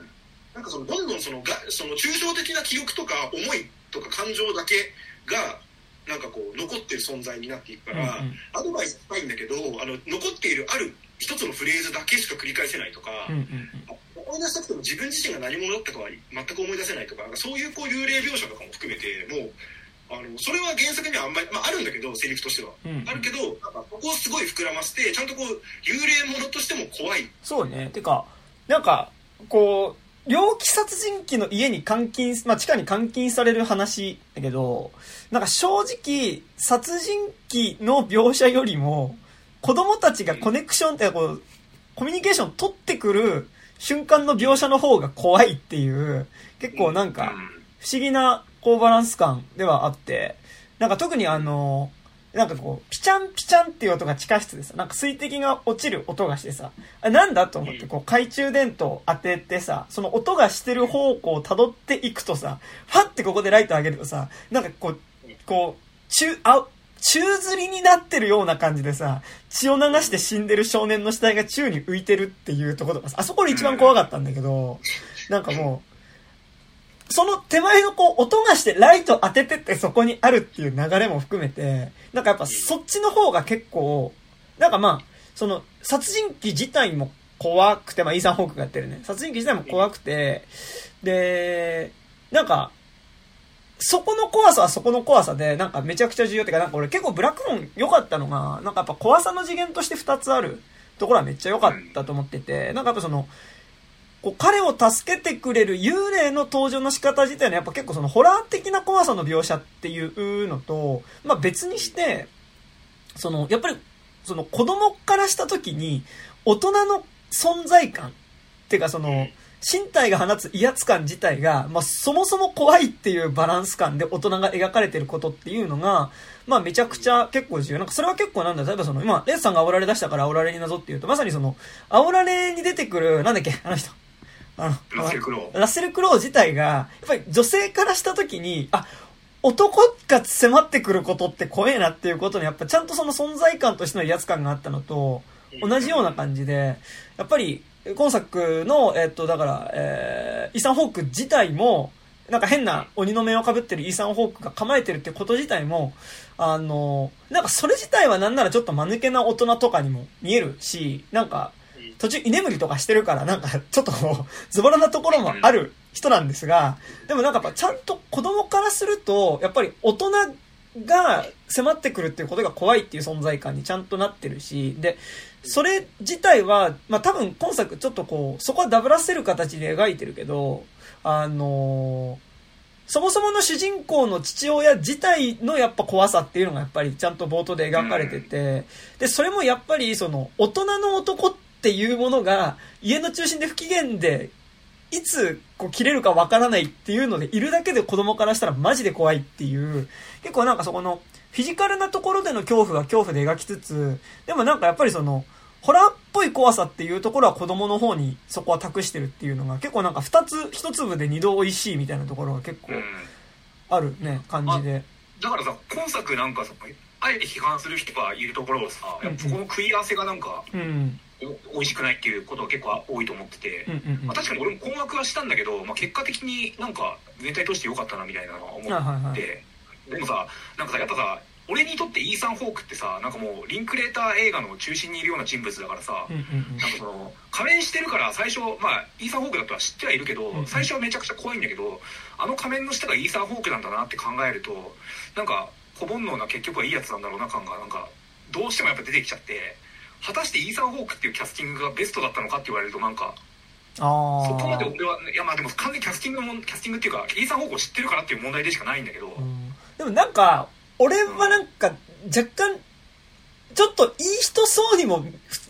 ん。なんかそのどんどんそのがその抽象的な記憶とか思いとか感情だけがなんかこう残ってる存在になっていくから、うんうん。アドバイスしたいんだけどあの残っているある一つのフレーズだけしか繰り返せないとか、うんうん思い出したくても自分自身が何者だったかは全く思い出せないとかそういうこう幽霊描写とかも含めてもうあのそれは原作にはあんまり、まあ、あるんだけどセリフとしては。うんうんあるけどなんかここをすごい膨らませてちゃんとこう幽霊ものとしても怖いそうね。てか、なんか、こう、猟奇殺人鬼の家に監禁、まあ、地下に監禁される話だけど、なんか正直、殺人鬼の描写よりも、子供たちがコネクションって、こう、コミュニケーション取ってくる瞬間の描写の方が怖いっていう、結構なんか、不思議な、こう、バランス感ではあって、なんか特にあの、なんかこう、ピチャンピチャンっていう音が地下室でさ、なんか水滴が落ちる音がしてさ、あなんだと思って、こう、懐中電灯当ててさ、その音がしてる方向を辿っていくとさ、ファってここでライト上げるとさ、なんかこう、こう、中、あ、宙吊りになってるような感じでさ、血を流して死んでる少年の死体が宙に浮いてるっていうところとかさ、あそこで一番怖かったんだけど、なんかもう、その手前のこう、音がしてライト当ててってそこにあるっていう流れも含めて、なんかやっぱそっちの方が結構、なんかまあ、その、殺人鬼自体も怖くて、まあ、イーサン・ホークがやってるね。殺人鬼自体も怖くて、で、なんか、そこの怖さはそこの怖さで、なんかめちゃくちゃ重要ってか、なんか俺結構ブラックロン良かったのが、なんかやっぱ怖さの次元として2つある。ところはめっちゃ良かったと思ってて、なんかやっぱその、こう彼を助けてくれる幽霊の登場の仕方自体のやっぱ結構そのホラー的な怖さの描写っていうのと、まあ別にして、その、やっぱりその子供からした時に、大人の存在感っていうかその、身体が放つ威圧感自体が、まあ、そもそも怖いっていうバランス感で大人が描かれてることっていうのが、まあ、めちゃくちゃ結構重要。なんかそれは結構なんだ、例えばその、今、レースさんが煽られ出したから煽られになぞっていうと、まさにその、煽られに出てくる、なんだっけ、[LAUGHS] あの人。あの、ラッセルクロウラッセルクロウ自体が、やっぱり女性からした時に、あ、男が迫ってくることって怖えなっていうことに、やっぱちゃんとその存在感としての威圧感があったのと、同じような感じで、やっぱり、今作の、えっと、だから、えー、イーサン・ホーク自体も、なんか変な鬼の面をかぶってるイーサン・ホークが構えてるってこと自体も、あの、なんかそれ自体はなんならちょっと間抜けな大人とかにも見えるし、なんか、途中居眠りとかしてるから、なんかちょっと、ズボラなところもある人なんですが、でもなんかやっぱちゃんと子供からすると、やっぱり大人が迫ってくるっていうことが怖いっていう存在感にちゃんとなってるし、で、それ自体は、まあ多分今作ちょっとこう、そこはダブらせる形で描いてるけど、あのそもそもの主人公の父親自体のやっぱ怖さっていうのがやっぱりちゃんと冒頭で描かれてて、で、それもやっぱりその大人の男っていうものが家の中心で不機嫌でいつこう切れるかわからないっていうのでいるだけで子供からしたらマジで怖いっていう結構なんかそこのフィジカルなところでの恐怖は恐怖で描きつつでもなんかやっぱりそのホラーっぽい怖さっていうところは子供の方にそこは託してるっていうのが結構なんか二つ一粒で二度美味しいみたいなところが結構うん。あるね感じで。だからさ今作なんかさあえて批判する人がいるところをさやっぱそこの食い合わせがなんかうん。お美味しくないっていうことが結構多いと思ってて、まあ、確かに俺も困惑はしたんだけど、まあ、結果的になんか全体として良かったなみたいなのは思って、でもさなんかさやっぱさ俺にとってイーサン・ホークってさなんかもうリンクレーター映画の中心にいるような人物だからさ、なんかその仮面してるから最初まあイーサン・ホークだとは知ってはいるけど、んうん。最初はめちゃくちゃ怖いんだけどあの仮面の下がイーサン・ホークなんだなって考えるとなんか小煩悩な結局はいいやつなんだろうな感がなんかどうしてもやっぱ出てきちゃって果たしてイーサン・ホークっていうキャスティングがベストだったのかって言われるとなんかああそこまで俺はいやまあでも完全にキャスティングのもんキャスティングっていうかイーサン・ホークを知ってるからっていう問題でしかないんだけど、うんでもなんか、俺はなんか、若干、ちょっといい人そうにも、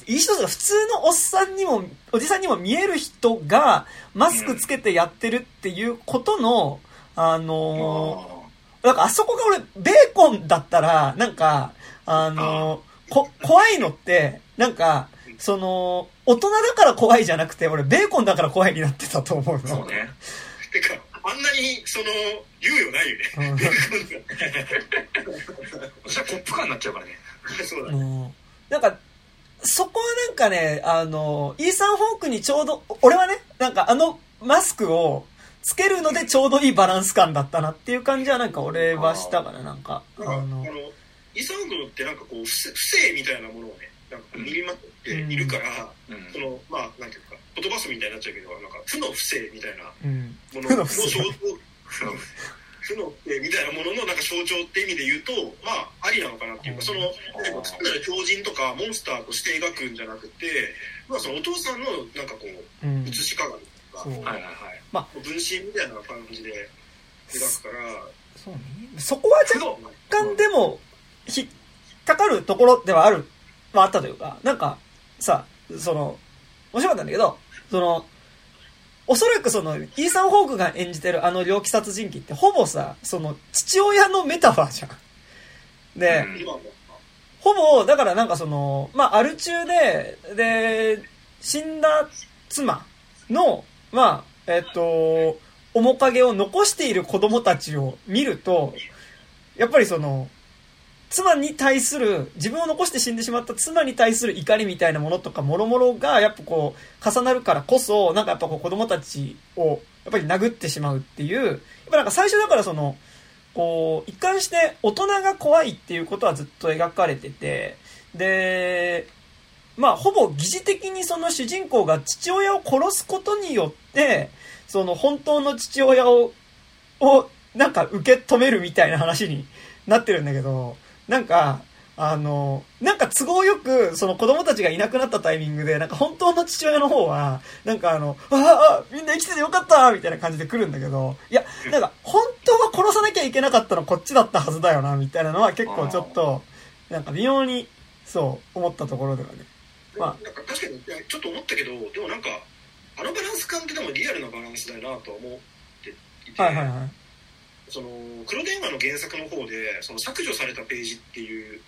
いい人普通のおっさんにも、おじさんにも見える人が、マスクつけてやってるっていうことの、あのー、なんかあそこが俺、ベーコンだったら、なんか、あのー、こ、怖いのって、なんか、その、大人だから怖いじゃなくて、俺、ベーコンだから怖いになってたと思うの。そうね。てかあんなにその猶予ないよね。うん。そしたらポップ感になっちゃうからね。そうだね。うんなんか、そこはなんかね、あの、イーサン・ホークにちょうど、俺はね、なんかあのマスクをつけるのでちょうどいいバランス感だったなっていう感じはなんか俺はしたかな、なんか。あなんかあのの、イサンドってなんかこう不正みたいなものをねなんかこう握りまくっているから、うん。そのまあなんていうか言葉遊びみたいになっちゃうけどなんか負の不正みたいなうん。もの負の象徴。負の不正みたいなもののなんか象徴って意味で言うとまあありなのかなっていうかそのー単なる狂人とかモンスターとして描くんじゃなくて、まあ、そのお父さんのなんかこううん。写し鏡とか。はいはいはい分身みたいな感じで描くからそうね。そこは若干でも、引っかかるところではある、はああったというか、なんか、さ、その、面白かったんだけど、その、おそらくその、イーサン・ホークが演じてるあの猟奇殺人鬼って、ほぼさ、その、父親のメタファーじゃん。で、ほぼ、だからなんかその、まあ、アル中で、で、死んだ妻の、まあ、えっと、面影を残している子供たちを見ると、やっぱりその、妻に対する、自分を残して死んでしまった妻に対する怒りみたいなものとか、もろもろが、やっぱこう、重なるからこそ、なんかやっぱこう子供たちを、やっぱり殴ってしまうっていう、やっぱなんか最初だからその、こう、一貫して大人が怖いっていうことはずっと描かれてて、で、まあ、ほぼ疑似的にその主人公が父親を殺すことによって、その本当の父親を、を、なんか受け止めるみたいな話になってるんだけど、なんか、あの、なんか都合よく、その子供たちがいなくなったタイミングで、なんか本当の父親の方は、なんかあの、ああ、みんな生きててよかったみたいな感じで来るんだけど、いや、なんか本当は殺さなきゃいけなかったのこっちだったはずだよな、みたいなのは結構ちょっと、なんか微妙にそう思ったところではね。まなんか確かにちょっと思ったけどでもなんかあのバランス感ってでもリアルなバランスだよなとは思っていて、はいはいはいその黒電話の原作の方でその削除されたページっていう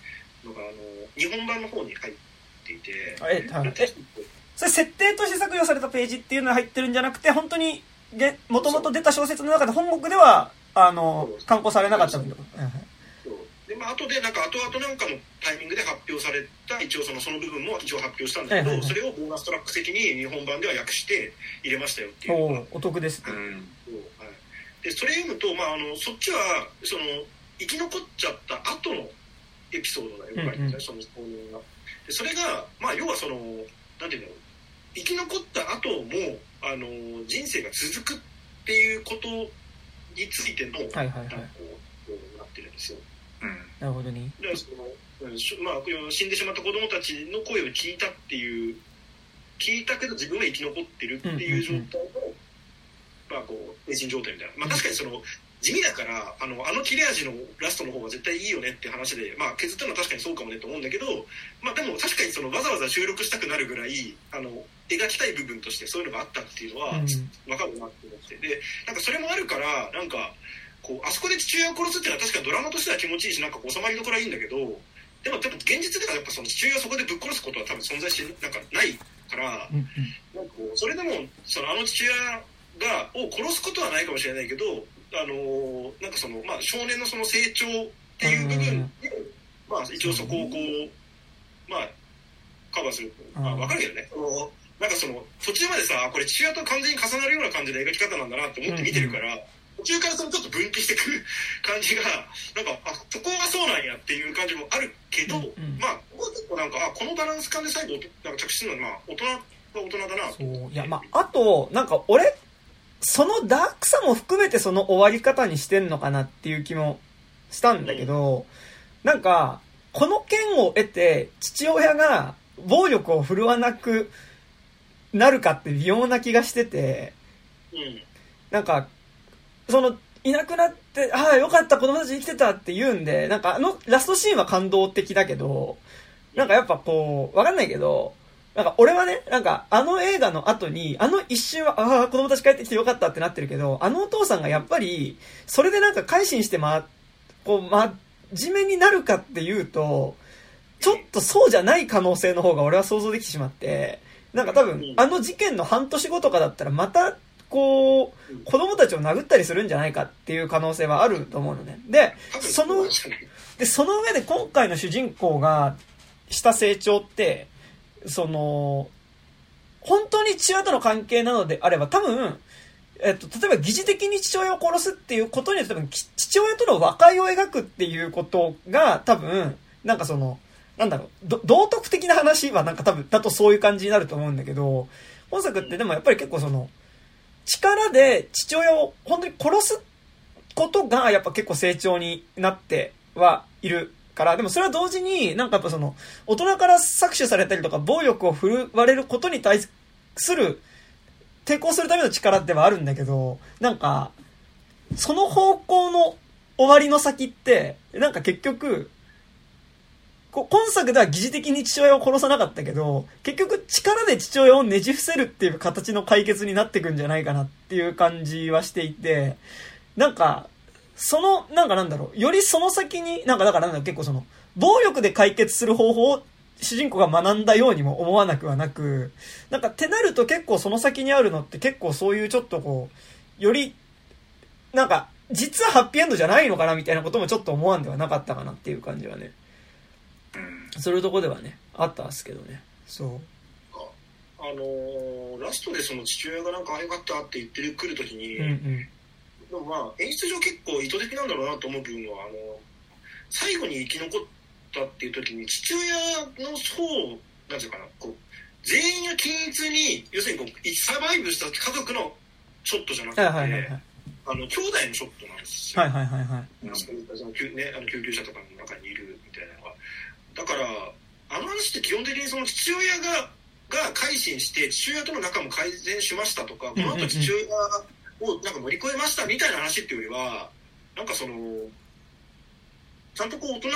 のがあの日本版の方に入っていてあえそれ設定として削除されたページっていうのが入ってるんじゃなくて本当にでもともと出た小説の中で本国ではあの刊行されなかったんだでまあ後でなんか後々なんかのタイミングで発表された一応そのその部分も一応発表したんだけど、はいはいはい。それをボーナストラック的に日本版では訳して入れましたよっていうお得ですね。うんでそれ読むと、まあ、あのそっちはその生き残っちゃった後のエピソードだよ、うんうん。やっぱりねそのがでそれが、まあ、要はそのなんていうんだろう。生き残った後もあの人生が続くっていうことについての、はいはいはい。なってるんですよ。うん。なるほどね。だからその、まあ、死んでしまった子供たちの声を聞いたっていう聞いたけど自分は生き残ってるっていう状態の、まあこう精神状態みたいな、まあ、確かにその地味だからあのあの切れ味のラストの方が絶対いいよねって話で、まあ、削ったのは確かにそうかもねと思うんだけど、まあ、でも確かにそのわざわざ収録したくなるぐらいあの描きたい部分としてそういうのがあったっていうのはうん。分かるなって思って。でなんかそれもあるからなんかこうあそこで父親を殺すっていうのは確かにドラマとしては気持ちいいしなんか収まりどころはいいんだけどでも多分現実ではやっぱその父親をそこでぶっ殺すことは多分存在してなんかないからなんかこうそれでもそのあの父親がを殺すことはないかもしれないけどあのーなんかその、まあ、少年のその成長っていう部分で、まあ、一応そこをこう、まあ、カバーする、まあ、うん分かるけどね。なんかその途中までさこれ父親と完全に重なるような感じの描き方なんだなって思って見てるから、途中からそのちょっと分岐してくる [LAUGHS] 感じがなんかあそこがそうなんやっていう感じもあるけど、うんうん。まあここは結構なんかあこのバランス感で最後なんか着地するのはまあ大人は大人だな。とそう。いやまああとなんか俺そのダークさも含めてその終わり方にしてんのかなっていう気もしたんだけど、なんか、この件を得て、父親が暴力を振るわなくなるかって微妙な気がしてて、なんか、その、いなくなって、ああ、よかった、子供たち生きてたって言うんで、なんかあのラストシーンは感動的だけど、なんかやっぱこう、わかんないけど、なんか俺はね、なんかあの映画の後に、あの一瞬は、ああ、子供たち帰ってきてよかったってなってるけど、あのお父さんがやっぱり、それでなんか改心してま、こう、ま、真面目になるかっていうと、ちょっとそうじゃない可能性の方が俺は想像できてしまって、なんか多分、あの事件の半年後とかだったらまた、こう、子供たちを殴ったりするんじゃないかっていう可能性はあると思うのね。で、そので、その上で今回の主人公がした成長って、その、本当に父親との関係なのであれば、多分、えっと、例えば疑似的に父親を殺すっていうことによって多分、父親との和解を描くっていうことが多分、なんかその、なんだろう、道徳的な話はなんか多分、だとそういう感じになると思うんだけど、本作ってでもやっぱり結構その、力で父親を本当に殺すことがやっぱ結構成長になってはいるから、でもそれは同時になんかやっぱその、大人から搾取されたりとか暴力を振るわれることに対する、抵抗するための力ではあるんだけど、なんか、その方向の終わりの先って、なんか結局、こ今作では疑似的に父親を殺さなかったけど、結局力で父親をねじ伏せるっていう形の解決になってくんじゃないかなっていう感じはしていて、なんか、その、なんかなんだろう、よりその先に、なんかだからなんだ結構その、暴力で解決する方法を主人公が学んだようにも思わなくはなく、なんかってなると結構その先にあるのって結構そういうちょっとこう、より、なんか、実はハッピーエンドじゃないのかなみたいなこともちょっと思わんではなかったかなっていう感じはね。うんそういうとこではね、あったんですけどね。そう。あのーラストでその父親がなんかあよかったって言ってくるときに、うんうん。でもまあ演出上結構意図的なんだろうなと思う部分はあの最後に生き残ったっていう時に父親の方なんていうかなこう全員が均一に要するにこうサバイブした家族のショットじゃなくて、はいはいはいはい。あの兄弟のショットなんですよ。はいはいはいはい。その救ね、あの救急車とかの中にいるみたいなのがだからあの話って基本的にその父親がが改心して父親との仲も改善しましたとかこの後父親をなんか乗り越えましたみたいな話っていうよりはなんかそのちゃんとこう大人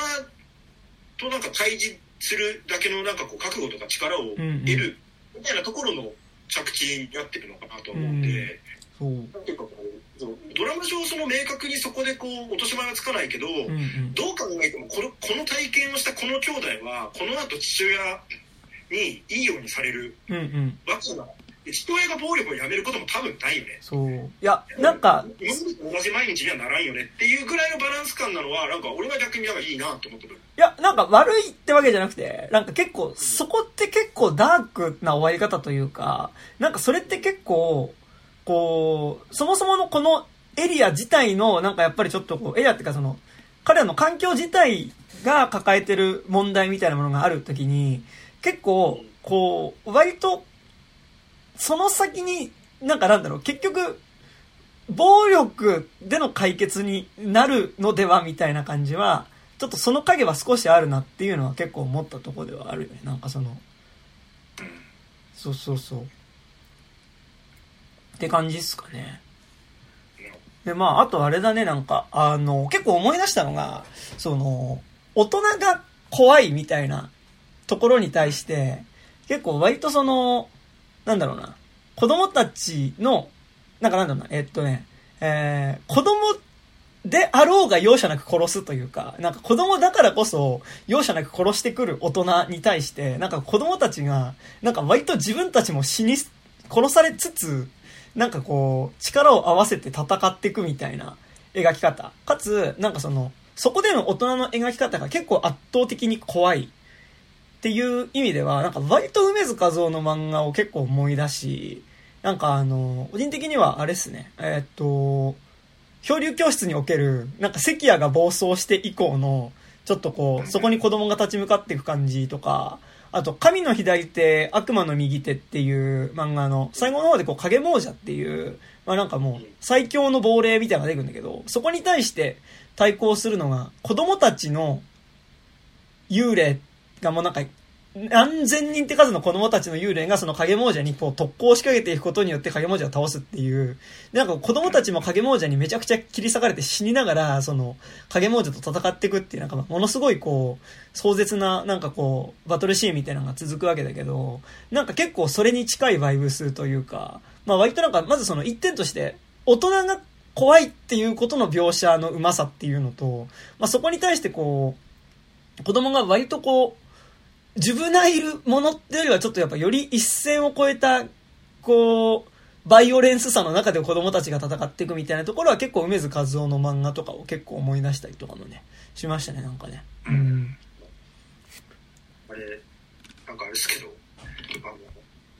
となんか対峙するだけのなんかこう覚悟とか力を得るみたいなところの着地になってるのかなと思うんで、そう。なんていうかこう、ドラマ上その明確にそこでこう落とし前はつかないけど、うんうん、どう考えてもこのこの体験をしたこの兄弟はこの後父親にいいようにされるわけが、父親が暴力をやめることも多分ないよね。そう。いや、なんか、同じ毎日にはならんよねっていうぐらいのバランス感なのは、なんか俺は逆になんかいいなと思ってる。いや、なんか悪いってわけじゃなくて、なんか結構、そこって結構ダークな終わり方というか、なんかそれって結構、こう、そもそものこのエリア自体の、なんかやっぱりちょっとこう、エリアっていうかその、彼らの環境自体が抱えてる問題みたいなものがあるときに、結構、こう、割と、その先に、なんかなんだろう、結局、暴力での解決になるのではみたいな感じは、ちょっとその影は少しあるなっていうのは結構思ったとこではあるよね。なんかその、そうそうそう。って感じっすかね。で、まあ、あとあれだね、なんか、あの、結構思い出したのが、その、大人が怖いみたいなところに対して、結構割とその、なんだろうな、子供たちの、なんかなんだろうな、えっとね、えー、子供であろうが容赦なく殺すというか、なんか子供だからこそ容赦なく殺してくる大人に対して、なんか子供たちが、なんか割と自分たちも死に、殺されつつ、なんかこう、力を合わせて戦っていくみたいな描き方。かつ、なんかその、そこでの大人の描き方が結構圧倒的に怖い。っていう意味では、なんか割と梅津和夫の漫画を結構思い出し、なんかあの、個人的にはあれっすね、えー、っと、漂流教室における、なんか関谷が暴走して以降の、ちょっとこう、そこに子供が立ち向かっていく感じとか、あと、神の左手、悪魔の右手っていう漫画の、最後の方でこう、影亡者っていう、まあなんかもう、最強の亡霊みたいなのが出てくるんだけど、そこに対して対抗するのが、子供たちの幽霊がもうなんか、何千人って数の子供たちの幽霊がその影亡者にこう特攻を仕掛けていくことによって影亡者を倒すっていう。で、なんか子供たちも影亡者にめちゃくちゃ切り裂かれて死にながら、その影亡者と戦っていくっていうなんかものすごいこう、壮絶ななんかこう、バトルシーンみたいなのが続くわけだけど、なんか結構それに近いバイブスというか、まあ割となんかまずその一点として、大人が怖いっていうことの描写のうまさっていうのと、まあそこに対してこう、子供が割とこう、ジュブナイルものってよりはちょっとやっぱより一線を越えた、こう、バイオレンスさの中で子供たちが戦っていくみたいなところは結構梅津和夫の漫画とかを結構思い出したりとかもね、しましたね、なんかね。うん。あれ、なんかあれですけど、あの、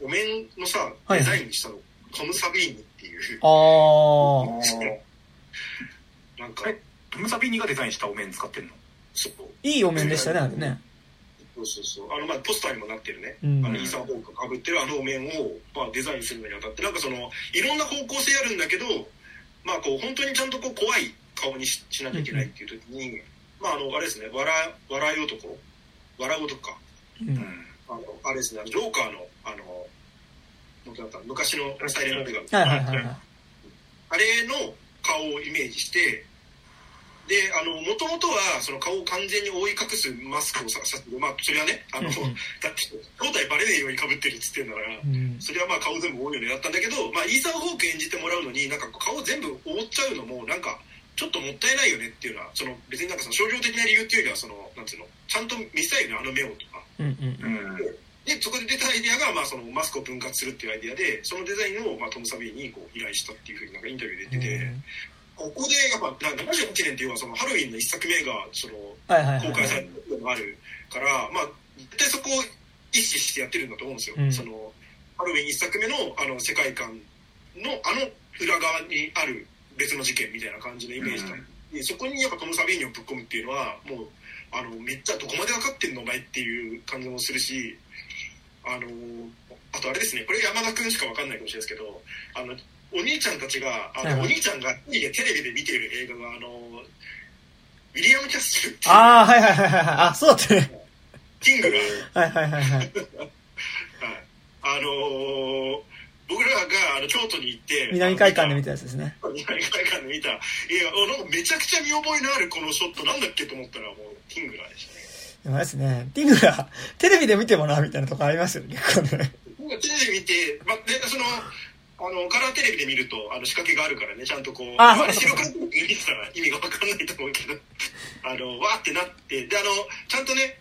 お面のさ、デザインにしたの、はい、トム・サビーニっていう。ああ。[LAUGHS] なんか、トム・サビーニがデザインしたお面使ってんの？そう。いいお面でしたね、あれね。そうそうそう。あのまあポスターにもなってるね、うん、あのイーサン・ホークがかぶってるあのお面を、まあ、デザインするのにあたって。なんかそのいろんな方向性あるんだけどまあこう本当にちゃんとこう怖い顔にししなきゃいけないっていう時に、うん、まああのあれですね笑笑い男？笑う男か、うん、あのあれですねジョーカーのあの昔のサイレント映画、はいはいはい、あれの顔をイメージしてで、あの、もともとは、その顔を完全に覆い隠すマスクをさ、さまあ、それはね、あの、だって、正体バレねえように被ってるっつってんだから、うん、それはまあ顔全部覆うようになったんだけど、まあ、イーサン・ホーク演じてもらうのに、なんか顔全部覆っちゃうのも、なんか、ちょっともったいないよねっていうのは、その、別になんかその、症状的な理由っていうよりは、その、なんつうの、ちゃんと見せたいよね、あの目をとか。うんうんうん。で、そこで出たアイディアが、まあ、そのマスクを分割するっていうアイディアで、そのデザインを、まあ、トム・サビーにこう依頼したっていうふうになんかインタビューで言ってて、うんここでやっぱ78年っていうのはそのハロウィンの一作目がその公開されたのがあるから、まあ絶対そこを意識してやってるんだと思うんですよ。うん、そのハロウィン一作目のあの世界観のあの裏側にある別の事件みたいな感じのイメージだ、うん、そこにやっぱトム・サビーニをぶっ込むっていうのはもうあのめっちゃどこまで分かってんのお前っていう感じもするしあのあとあれですねこれ山田君しか分かんないかもしれないですけどあのお兄ちゃんたちが、あの、お兄ちゃんがテレビで見ている映画が、あの、ウィリアム・キャステルっていう。ああ、はいはいはいはい。あ、そうだったね。キングが。はいはいはいはい。はい。あのー、僕らがあの京都に行って、南海館で見たやつですね。南海館で見た映画、なんかめちゃくちゃ見覚えのあるこのショットなんだっけと思ったら、もう、キングラーでしたね。でもあれですね、ティングラ、テレビで見てもな、みたいなとこありますよね、結構ね。テレビ見て、まあ、でその、あの、カラーテレビで見ると、あの、仕掛けがあるからね、ちゃんとこう、ああれ白黒見てたら意味がわかんないと思うけど、あの、わーってなって、で、あの、ちゃんとね、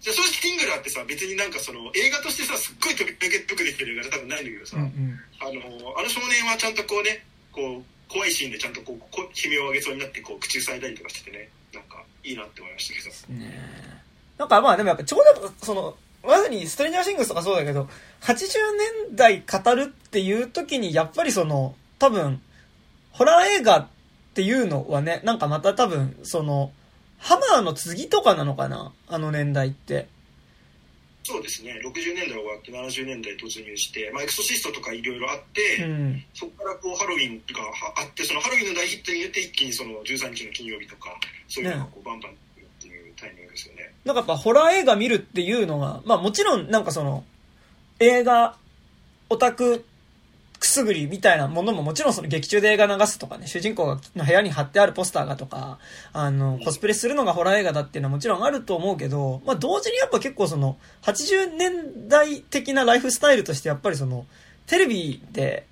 じゃあ正直ティングラーってさ、別になんかその、映画としてさ、すっごい飛び抜けっぽくできてる映画多分ないんだけどさ、うんうん。あの、あの少年はちゃんとこうね、こう、怖いシーンでちゃんとこう、こ悲鳴を上げそうになって、こう、口塞いだりとかしててね、なんか、いいなって思いましたけど。ねなんかまあでもやっぱちょうどその、まさにストレンジャーシングスとかそうだけど、80年代語るっていう時にやっぱりその、多分、ホラー映画っていうのはね、なんかまた多分、その、ハマーの次とかなのかなあの年代って。そうですね、60年代終わって70年代突入して、まあ、エクソシストとかいろいろあって、うん。そこからこうハロウィンがはあって、そのハロウィンの大ヒットによって一気にその13日の金曜日とか、そういうのがこうバンバンっていうタイミングですよね。なんかやっぱホラー映画見るっていうのが、まあもちろんなんかその、映画、オタク、くすぐりみたいなものももちろんその劇中で映画流すとかね、主人公の部屋に貼ってあるポスターがとか、あの、コスプレするのがホラー映画だっていうのはもちろんあると思うけど、まあ同時にやっぱ結構その、80年代的なライフスタイルとしてやっぱりその、テレビで、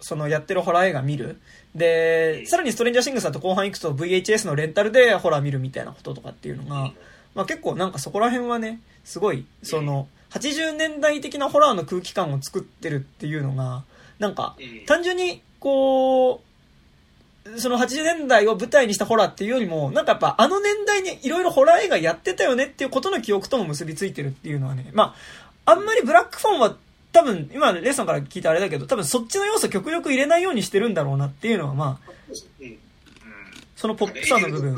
そのやってるホラー映画見る。で、さらにストレンジャーシングスだと後半行くと VHS のレンタルでホラー見るみたいなこととかっていうのが、まあ結構なんかそこら辺はね、すごい、その、80年代的なホラーの空気感を作ってるっていうのが、なんかうん、単純に、こう、その80年代を舞台にしたホラーっていうよりも、なんかやっぱあの年代にいろいろホラー映画やってたよねっていうことの記憶とも結びついてるっていうのはね、まあ、あんまりブラックフォンは多分、今レッスンから聞いたあれだけど、多分そっちの要素極力入れないようにしてるんだろうなっていうのはまあ、うん。そのポップさの部分。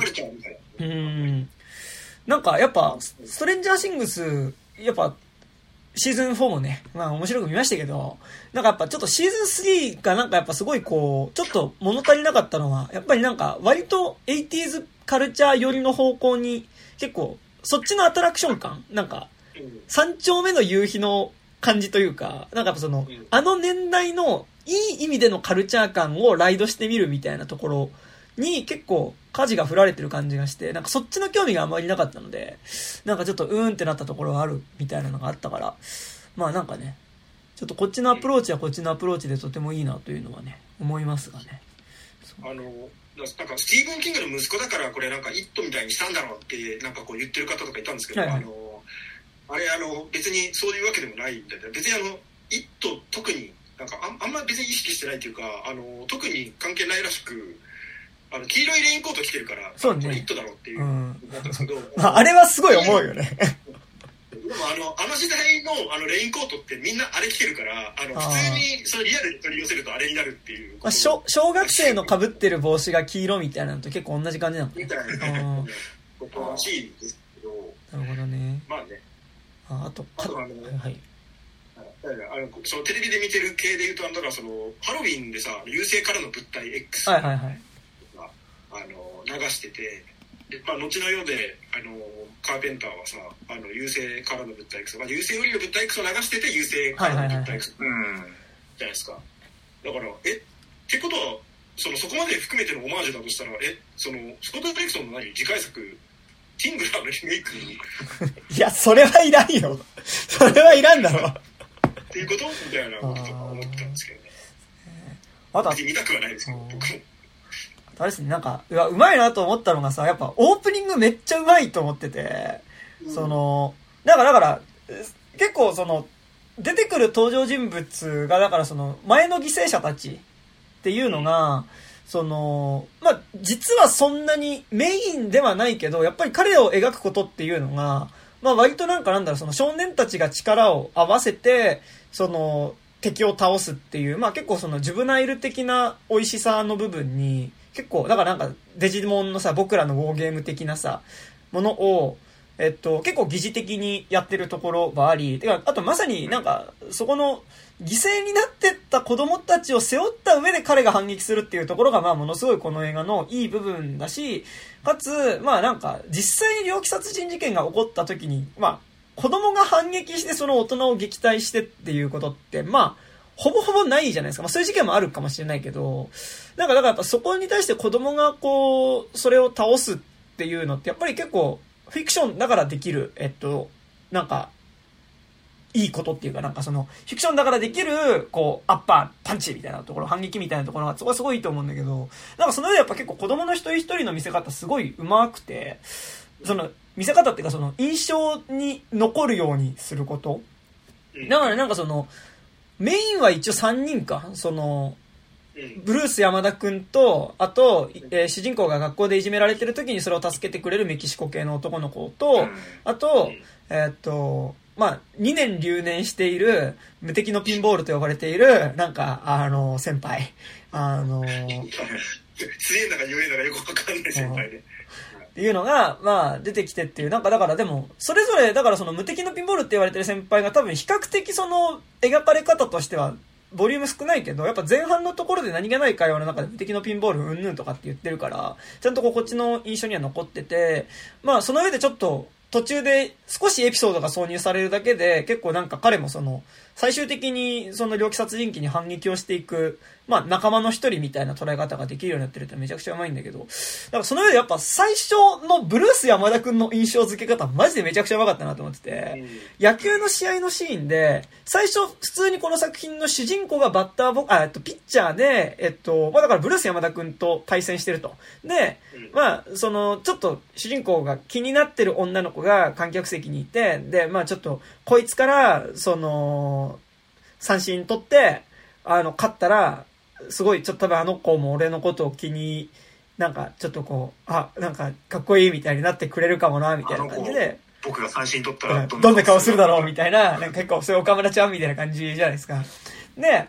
うん。なんかやっぱ、ストレンジャーシングス、やっぱ、シーズン4もね、まあ面白く見ましたけど、なんかやっぱちょっとシーズン3がなんかやっぱすごいこう、ちょっと物足りなかったのは、やっぱりなんか割と 80s カルチャー寄りの方向に、結構、そっちのアトラクション感なんか、うん三丁目の夕日の感じというか、なんかそのうん、あの年代のいい意味でのカルチャー感をライドしてみるみたいなところに結構舵が振られてる感じがして、なんかそっちの興味があまりなかったので、なんかちょっとうーんってなったところがあるみたいなのがあったから、まあなんかね、ちょっとこっちのアプローチはこっちのアプローチでとてもいいなというのはね、思いますがね。あの、なんかスティーブン・キングの息子だからこれなんか「イット!」みたいにしたんだろうってなんかこう言ってる方とかいたんですけど、はいはいあのあれあの別にそういうわけでもないんだよね別にあの「イット!」特になんかあんあんま別に意識してないというかあの特に関係ないらしくあの黄色いレインコート着てるからそうねイット!」だろうっていうう、ん。なんですけどまああれはすごい思うよね。[LAUGHS] でもあのあの時代のあのレインコートってみんなあれ着てるからあの普通にそのリアルに取り寄せるとあれになるっていうまあ、小小学生の被ってる帽子が黄色みたいなのと結構同じ感じなのねみたいあなーことらしいですけどなるほどね。まあねああと、かあとあのはいあのそのテレビで見てる系で言うとあのだからそのハロウィンでさ優勢からの物体 X が、はいはいはい。あの流しててで、まあ、後の世であのカーペンターはさあの優勢からの物体 X、まあ、優勢よりの物体 X を流してて優勢からの物体 X じゃうん。ないですか。だからえってことはそのそこまで含めてのオマージュだとしたらえそのスコット・ディレクソンの何次回作ティングラーのリメイクに [LAUGHS] いや、それはいらんよ。[LAUGHS] それはいらんだろ。っていうことみたいなこととか思ってたんですけどね。あとは別に見たくはないですけどうん僕もあれですね、なんか、うわ、うまいなと思ったのがさ、やっぱオープニングめっちゃうまいと思ってて、その、だから、だから、え結構その、出てくる登場人物が、だからその、前の犠牲者たちっていうのが、その、まあ、実はそんなにメインではないけど、やっぱり彼を描くことっていうのが、まあ割となんかなんだろう、その少年たちが力を合わせて、その、敵を倒すっていう、まあ結構そのジュブナイル的な美味しさの部分に、結構、だからなんかデジモンのさ、僕らのウォーゲーム的なさ、ものを、えっと、結構疑似的にやってるところがあり、てか、あとまさになんか、そこの、犠牲になってった子供たちを背負った上で彼が反撃するっていうところが、まあ、ものすごいこの映画のいい部分だし、かつ、まあなんか、実際に猟奇殺人事件が起こった時に、まあ、子供が反撃してその大人を撃退してっていうことって、まあ、ほぼほぼないじゃないですか。まあそういう事件もあるかもしれないけど、なんかだからそこに対して子供がこう、それを倒すっていうのってやっぱり結構、フィクションだからできる、えっと、なんか、いいことっていうか、なんかその、フィクションだからできる、こう、アッパー、パンチみたいなところ、反撃みたいなところが、そこはすごいいいと思うんだけど、なんかその上でやっぱ結構子供の一人一人の見せ方すごい上手くて、その、見せ方っていうかその、印象に残るようにすること。だからなんかその、メインは一応3人か、その、ブルース山田くんと、あと、えー、主人公が学校でいじめられてる時にそれを助けてくれるメキシコ系の男の子と、あと、えー、っと、まあ、2年留年している、無敵のピンボールと呼ばれている、なんか、あの、先輩。あの、強えんだか弱えんだかよくわかんない先輩で。っていうのが、まあ、出てきてっていう、なんかだからでも、それぞれ、だからその無敵のピンボールって言われてる先輩が多分比較的その、描かれ方としては、ボリューム少ないけど、やっぱ前半のところで何気ない会話の中で敵のピンボールうんぬんとかって言ってるから、ちゃんとこっちの印象には残ってて、まあその上でちょっと、途中で少しエピソードが挿入されるだけで、結構なんか彼もその、最終的にその猟奇殺人鬼に反撃をしていく、まあ仲間の一人みたいな捉え方ができるようになってるってめちゃくちゃうまいんだけど、だからその上でやっぱ最初のブルース山田くんの印象付け方マジでめちゃくちゃうまかったなと思ってて、野球の試合のシーンで、最初普通にこの作品の主人公がバッターボ、あ、えっと、ピッチャーで、えっと、まあだからブルース山田くんと対戦してると。で、まあ、その、ちょっと主人公が気になってる女の子が観客席にいて、で、まあちょっと、こいつから、その、三振取って、あの、勝ったら、すごい、ちょっと多分あの子も俺のことを気に、なんか、ちょっとこう、あ、なんか、かっこいいみたいになってくれるかもな、みたいな感じで。僕が三振取ったらどんな顔するだろう、みたいな、なんか結構、そういう岡村ちゃんみたいな感じじゃないですか。で、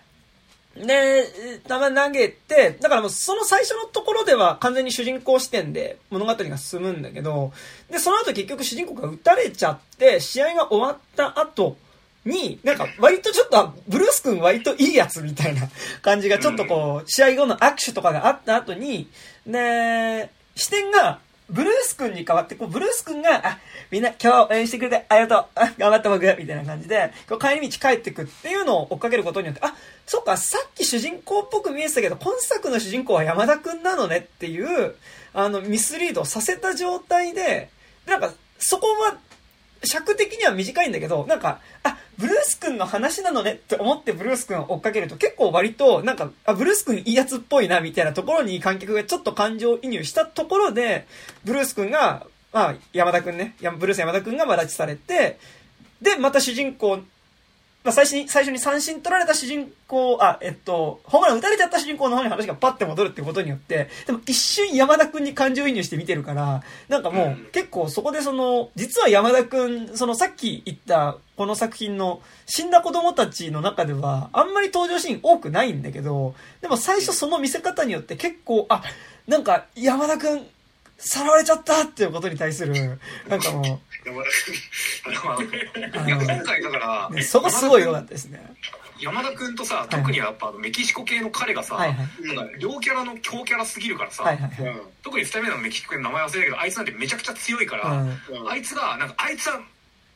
で、たまに投げて、だからもうその最初のところでは完全に主人公視点で物語が進むんだけど、で、その後結局主人公が撃たれちゃって、試合が終わった後、に、なんか割とちょっと、ブルース君割といいやつみたいな感じがちょっとこう、試合後の握手とかがあった後に、ね、視点が、ブルース君に変わって、こう、ブルース君が、あ、みんな今日応援してくれてありがとう、あ、頑張った僕、みたいな感じで、こう帰り道帰ってくっていうのを追っかけることによって、あ、そっか、さっき主人公っぽく見えてたけど、今作の主人公は山田君なのねっていう、あの、ミスリードさせた状態で、なんか、そこは、尺的には短いんだけど、なんか、あ、ブルースくんの話なのねって思ってブルースくんを追っかけると結構割と、なんか、あ、ブルース君いいやつっぽいなみたいなところに観客がちょっと感情移入したところで、ブルースくんが、まあ、山田くんね、ブルース山田くんがま拉致されて、で、また主人公まあ、最初に、最初に三振取られた主人公、あ、えっと、ホームラン打たれちゃった主人公の方に話がパッて戻るってことによって、でも一瞬山田くんに感情移入して見てるから、なんかもう結構そこでその、実は山田くん、そのさっき言ったこの作品の死んだ子供たちの中では、あんまり登場シーン多くないんだけど、でも最初その見せ方によって結構、あ、なんか山田くん、さらわれちゃったっていうことに対する、なんかもう、今回だから、ね、そこすごい良かったですね。山田君とさ、特にやっぱメキシコ系の彼がさ、はいはい、なんか両キャラの強キャラすぎるからさ、はいはいはい、特に2人目のメキシコ系の名前忘れたけど、あいつなんてめちゃくちゃ強いから、うん、あいつが、なんかあいつは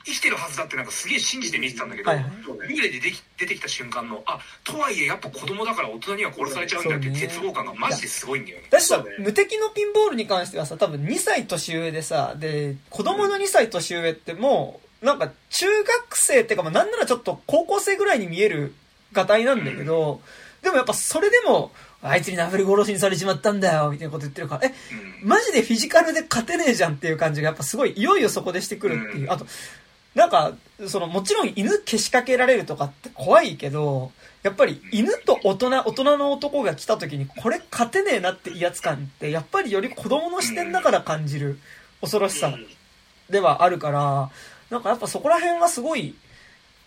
生きてるはずだってなんかすげえ信じて見てたんだけど、はいはい、幽霊ででき出てきた瞬間の、あ、とはいえやっぱ子供だから大人には殺されちゃうんだっていう絶望感がマジですごいんだよね。だしさ、無敵のピンボールに関してはさ、多分2歳年上でさ、で、子供の2歳年上ってもう、なんか中学生っていうか、まあなんならちょっと高校生ぐらいに見えるがたいなんだけど、でもやっぱそれでも、あいつにナフル殺しにされちまったんだよ、みたいなこと言ってるから、え、マジでフィジカルで勝てねえじゃんっていう感じがやっぱすごい、いよいよそこでしてくるっていう。あと、なんか、その、もちろん犬けしかけられるとかって怖いけど、やっぱり犬と大人、大人の男が来た時にこれ勝てねえなって威圧感って、やっぱりより子供の視点だから感じる恐ろしさではあるから、なんかやっぱそこら辺はすごい、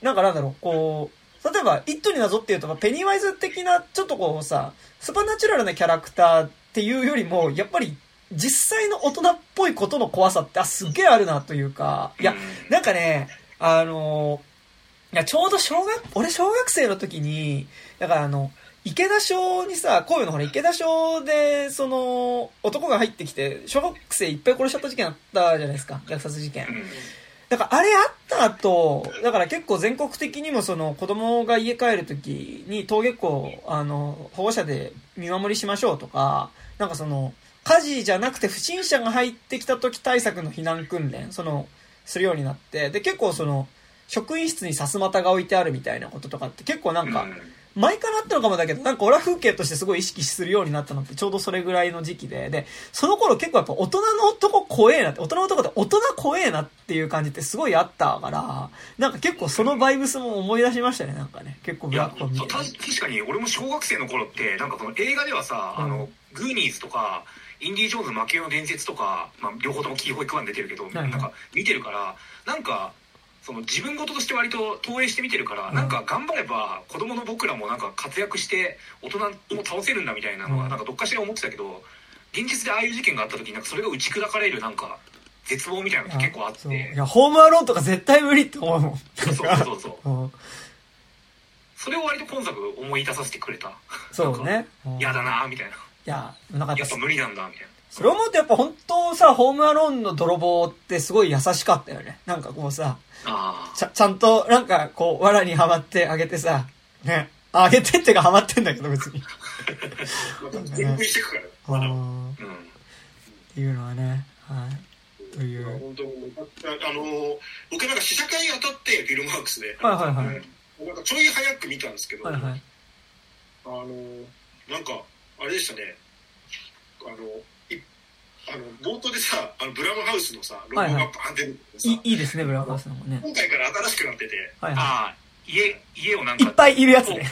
なんかなんだろう、こう、例えば、イットになぞっていうと、ペニーワイズ的な、ちょっとこうさ、スパナチュラルなキャラクターっていうよりも、やっぱり実際の大人っぽいことの怖さって、あ、すっげえあるなというか、いや、なんかね、あの、いや、ちょうど小学、俺小学生の時に、だからあの、池田小にさ、神戸のほら、池田小で、その、男が入ってきて、小学生いっぱい殺しちゃった事件あったじゃないですか、虐殺事件。だからあれあった後、だから結構全国的にもその子供が家帰る時に登下校、あの、保護者で見守りしましょうとか、なんかその、火事じゃなくて不審者が入ってきた時対策の避難訓練、その、するようになって、で、結構その、職員室にさすまたが置いてあるみたいなこととかって結構なんか、前からあったのかもだけど、なんか俺は風景としてすごい意識するようになったのってちょうどそれぐらいの時期で、で、その頃結構やっぱ大人の男怖えなって、大人の男って大人怖えなっていう感じってすごいあったから、なんか結構そのバイブスも思い出しましたね、なんかね。結構いやブラック。確かに俺も小学生の頃ってなんかこの映画ではさ、うんあのグーニーズとかインディ・ージョーンズの魔球の伝説とか、まあ、両方ともキーホイクワン出てるけど、いなんか見てるからなんかその自分事として割と投影して見てるから、うん。なんか頑張れば子供の僕らもなんか活躍して大人も倒せるんだみたいなのうん。はなんかどっかしら思ってたけど現実でああいう事件があった時になんかそれが打ち砕かれるなんか絶望みたいなのって結構あって。いや、ホームアローンとか絶対無理って思うもん。そうそうそうそうう。[LAUGHS] ん。それを割と今作思い出させてくれた。そうね。うん。嫌だなみたいな。いや、なんかやっぱ無理なんだみたいなそれ思うとやっぱ本当さ、ホームアローンの泥棒ってすごい優しかったよね。なんかこうさ、あちゃ、ちゃんとなんかこう、藁にはまってあげてさ、ね。ああげてってかはまってんだけど別に。全部してくから。[LAUGHS] うんっていうのはね、はい。という。本当あの僕なんか試写会当たってフィルムハウスで、はいはいはいなんかちょい早く見たんですけど、はいはい。あのなんかあれでしたね。あのいあの冒頭でさあのブラムハウスのさロゴがバはいはいーンって出ててさ、いい、いいですね、ブラウンハウスのもね。今回から新しくなってて。はいはああ家家をなんかい。いっぱいいるやつね。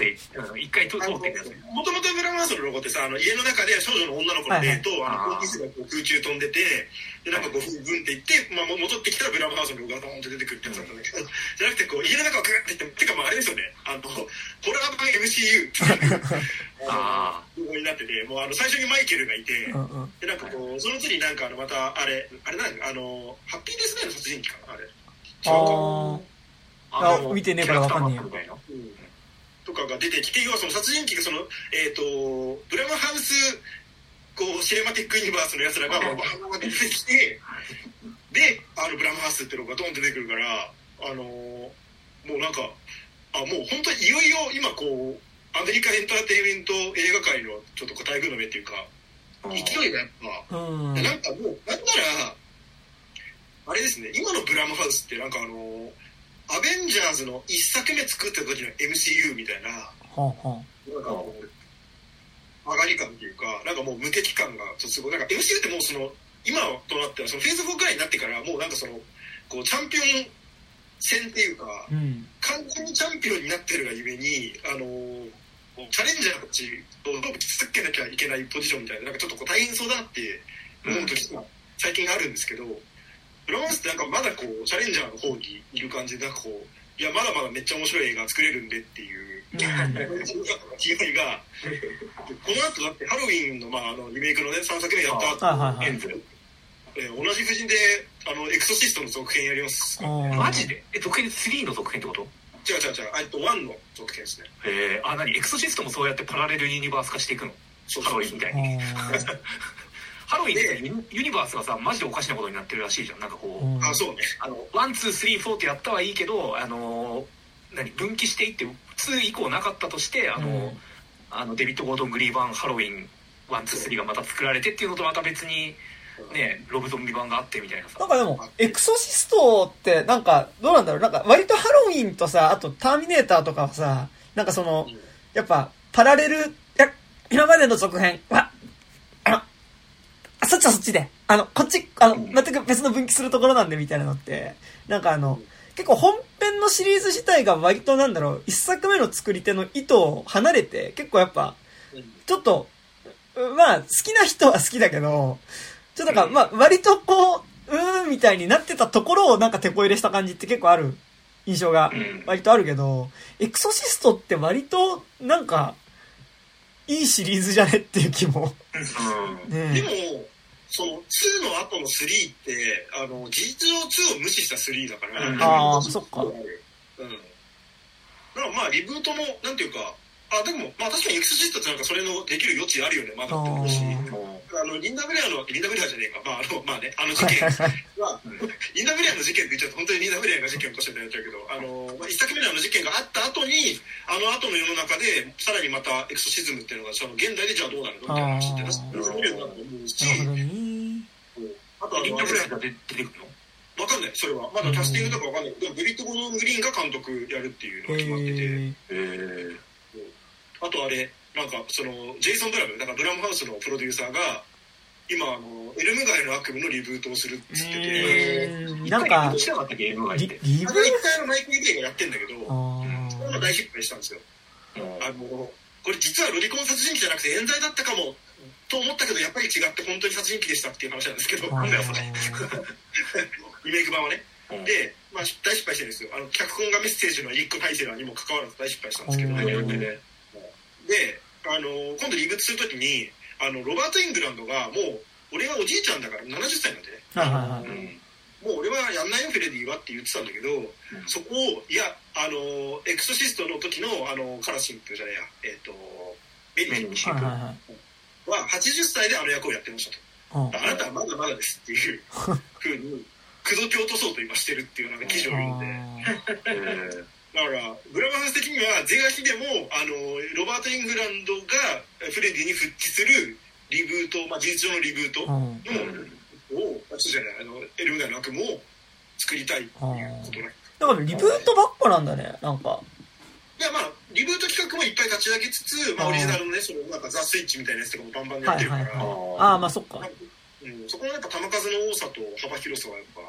一回通通ってくやつねもともとブラムハウスのロゴってさあの家の中で少女の女の子の霊と、はいはい。あの高気質がこう空中飛んでてでなんかこうブンブンっていって、まあ、も戻ってきたらブラムハウスのロゴがドーンって出てくるってやつだったんだけどじゃなくてこう家の中をグーっていっててかまああれですよね。あのホラー版 MCU っていう [LAUGHS] あロゴになっててもうあの最初にマイケルがいて、うんうん。でなんかこうその次になんかあのまたあれあれなんあのハッピーデスデーの殺人鬼かなあれ。違うかあ見てねえからわかんねえよとかが出てきて要はその殺人鬼がそのえっ、とブラムハウスこうシネマティックユニバースのやつらがバーバー出てきてであのブラムハウスってロゴがドンって出てくるからあのもうなんかあもう本当にいよいよ今こうアメリカエンターテインメント映画界のちょっとこう台風の目っていうか勢いがやっぱなんかもう、なんなら、あれですね、今のブラムハウスってなんかあの、アベンジャーズの一作目作った時の MCU みたいな、ほうほなんかこう、上がり感っていうか、なんかもう無敵感がすごい、なんか MCU ってもうその、今となってはそのフェーズ4くらいになってから、もうなんかその、こう、チャンピオン戦っていうか、う。うん。完全にチャンピオンになってるがゆえに、あのチャレンジャーたちとどうぶつつけなきゃいけないポジションみたいな、なんかちょっとこう大変そうだなって思う時が最近あるんですけど、ブラマンスってなんかまだこう、チャレンジャーの方にいる感じで、なんかこう、いや、まだまだめっちゃ面白い映画作れるんでっていう、うん気概が、この後だってハロウィンの、まあ、あのリメイクのね、3作目やった後、はいはいはいエンズえー同じ布陣で、あの、エクソシストの続編やります。マジで？え続編3の続編ってこと？違う違う、えっと、1の続編ですね。へえあ何？エクソシストもそうやってパラレルユニバース化していくの？ハロウィンみたいに。あ [LAUGHS] ハロウィンってユニバースがさマジでおかしなことになってるらしいじゃん。なんかこうーあ、そうね。あの one two three four ってやったはいいけどあの何分岐していって2以降なかったとしてあの、うん。あのデビッド・ゴードン・グリーン版ハロウィン one two three がまた作られてっていうのとまた別にねロブゾンビ版があってみたいなさ。なんかでも、エクソシストって、なんか、どうなんだろう？なんか、割とハロウィンとさ、あと、ターミネーターとかはさ、なんかその、やっぱ、パラレル、いや、今までの続編そっちはそっちで、あの、こっち、あの、全く別の分岐するところなんで、みたいなのって、なんかあの、結構本編のシリーズ自体が割となんだろう、一作目の作り手の意図を離れて、結構やっぱ、ちょっと、うまあ、好きな人は好きだけど、ちょっとなんか、まあ、割とこう、うーんみたいになってたところをなんか手こ入れした感じって結構ある印象がうん。割とあるけど、エクソシストって割となんか、いいシリーズじゃねっていう気も。うん。でねも、その2の後の3って、あの、事実上2を無視した3だから、うん。あーそっか。うん。だからまあ、リブートも、なんていうか、あ、でも、まあ確かにエクソシストってなんかそれのできる余地あるよね、まだって思うし。あの、リンダ・ブレアの、リンダ・ブレアじゃねえか、まあ、あの、まあね、あの事件。は、リンダ・ブレアの事件って言っちゃうと、本当にリンダ・ブレアが事件を起こしてるやっちゃうけど、あの、まあ、一作目のあの事件があった後に、あの後の世の中で、さらにまたエクソシズムっていうのが、その現代でじゃあどうなるのみたいな話って、確かに見れるなと思うし、なるほどね。あとあの、リンダあれブレアが出てくるの？わかんない、それは。まだキャスティングとかわかんない。けど、ブリット・ゴードン・グリーンが監督やるっていうのが決まってて、ええーあとあれ、なんかその、ジェイソン・ドラム、なんかドラムハウスのプロデューサーが、今、あの、エルム街の悪夢のリブートをするっつってて、ー、なんかリブートしなかったっけ？ゲーム街っリて。リブあの一回のマイケル・ゲイがやってんだけど、あそれも大失敗したんですよ。うん。あの、これ実はロリコン殺人鬼じゃなくて冤罪だったかも、と思ったけど、やっぱり違って本当に殺人鬼でしたっていう話なんですけど、それ。リ [LAUGHS] メイク版はね。うん。で、まあ、大失敗してるんですよ。あの、脚本がメッセージのリック・ファイセラーにも関わらず大失敗したんですけど、うんで、であの、今度リブートするときに、あの、ロバート・イングランドがもう、俺はおじいちゃんだから70歳なんでね。うん。もう俺はやんないよフレディはって言ってたんだけど、そこをいやあのエクソシストの時のあのカラシンプじゃねえや。えっ、とベニシンはいはいはい。は80歳であの役をやってましたうん。と、あなたはまだまだですっていう [LAUGHS] ふうに口説き落とそうと今してるっていうなんか記事を読んで。えー。[LAUGHS] だからブラマハウス的には是が非でもあのロバート・イングランドがフレディに復帰するリブート、まあ、事実上のリブートうの、んをあそうじゃないあのエルムガイの悪夢を作りたいっていうことねだからリブートばっかなんだね、なんか。いやまあリブート企画もいっぱい立ち上げつつ、まあ、オリジナルのねそのなんかザ・スイッチみたいなやつとかもバンバンやってるから、はいはいはい。ああ、まあそっか。うん、そこのやっぱ球数の多さと幅広さはやっぱ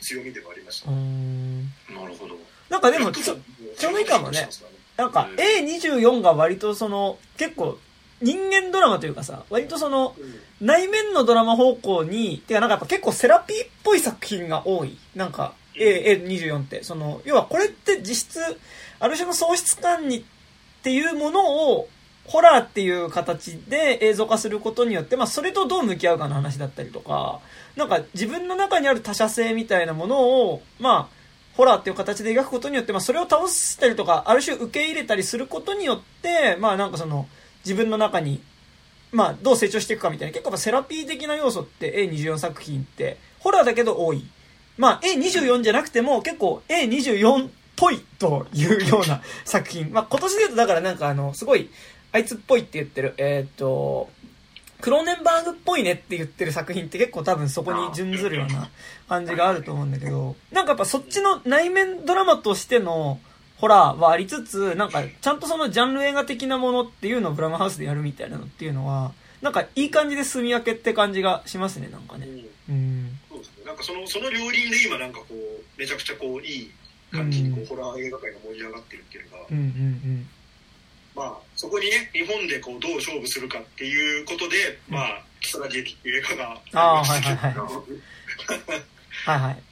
強みではありましたうーん。なるほど。なんかでも、ちょ、ちょうどいいかもね。なんか A24 が割とその、結構、人間ドラマというかさ、割とその、うん。内面のドラマ方向に、てかなんかやっぱ結構セラピーっぽい作品が多い。なんか、A24 って。その、要はこれって実質、ある種の喪失感にっていうものを、ホラーっていう形で映像化することによって、まあそれとどう向き合うかの話だったりとか、なんか自分の中にある他者性みたいなものを、まあ、ホラーっていう形で描くことによって、まあそれを倒したりとか、ある種受け入れたりすることによって、まあなんかその、自分の中にまあ、どう成長していくかみたいな、結構セラピー的な要素って A24 作品って、ホラーだけど多い。まあ、A24 じゃなくても結構 A24 っぽいというような [LAUGHS] 作品。まあ、今年で言うとだからなんかあの、すごい、あいつっぽいって言ってる、えーっと、クローネンバーグっぽいねって言ってる作品って結構多分そこに準ずるような感じがあると思うんだけど、なんかやっぱそっちの内面ドラマとしてのホラーはありつつ、なんかちゃんとそのジャンル映画的なものっていうのをブラムハウスでやるみたいなのっていうのは、なんかいい感じで住み分けって感じがしますね、なんかね。うんなんかそのその両輪で今なんかこうめちゃくちゃこういい感じにこう、うん。ホラー映画界が盛り上がってるっていうのが、うんうんまあそこにね日本でこうどう勝負するかっていうことで、まあ「木更津劇」っていう映画があーりましたけど。はいはいはい。[LAUGHS] はいはい。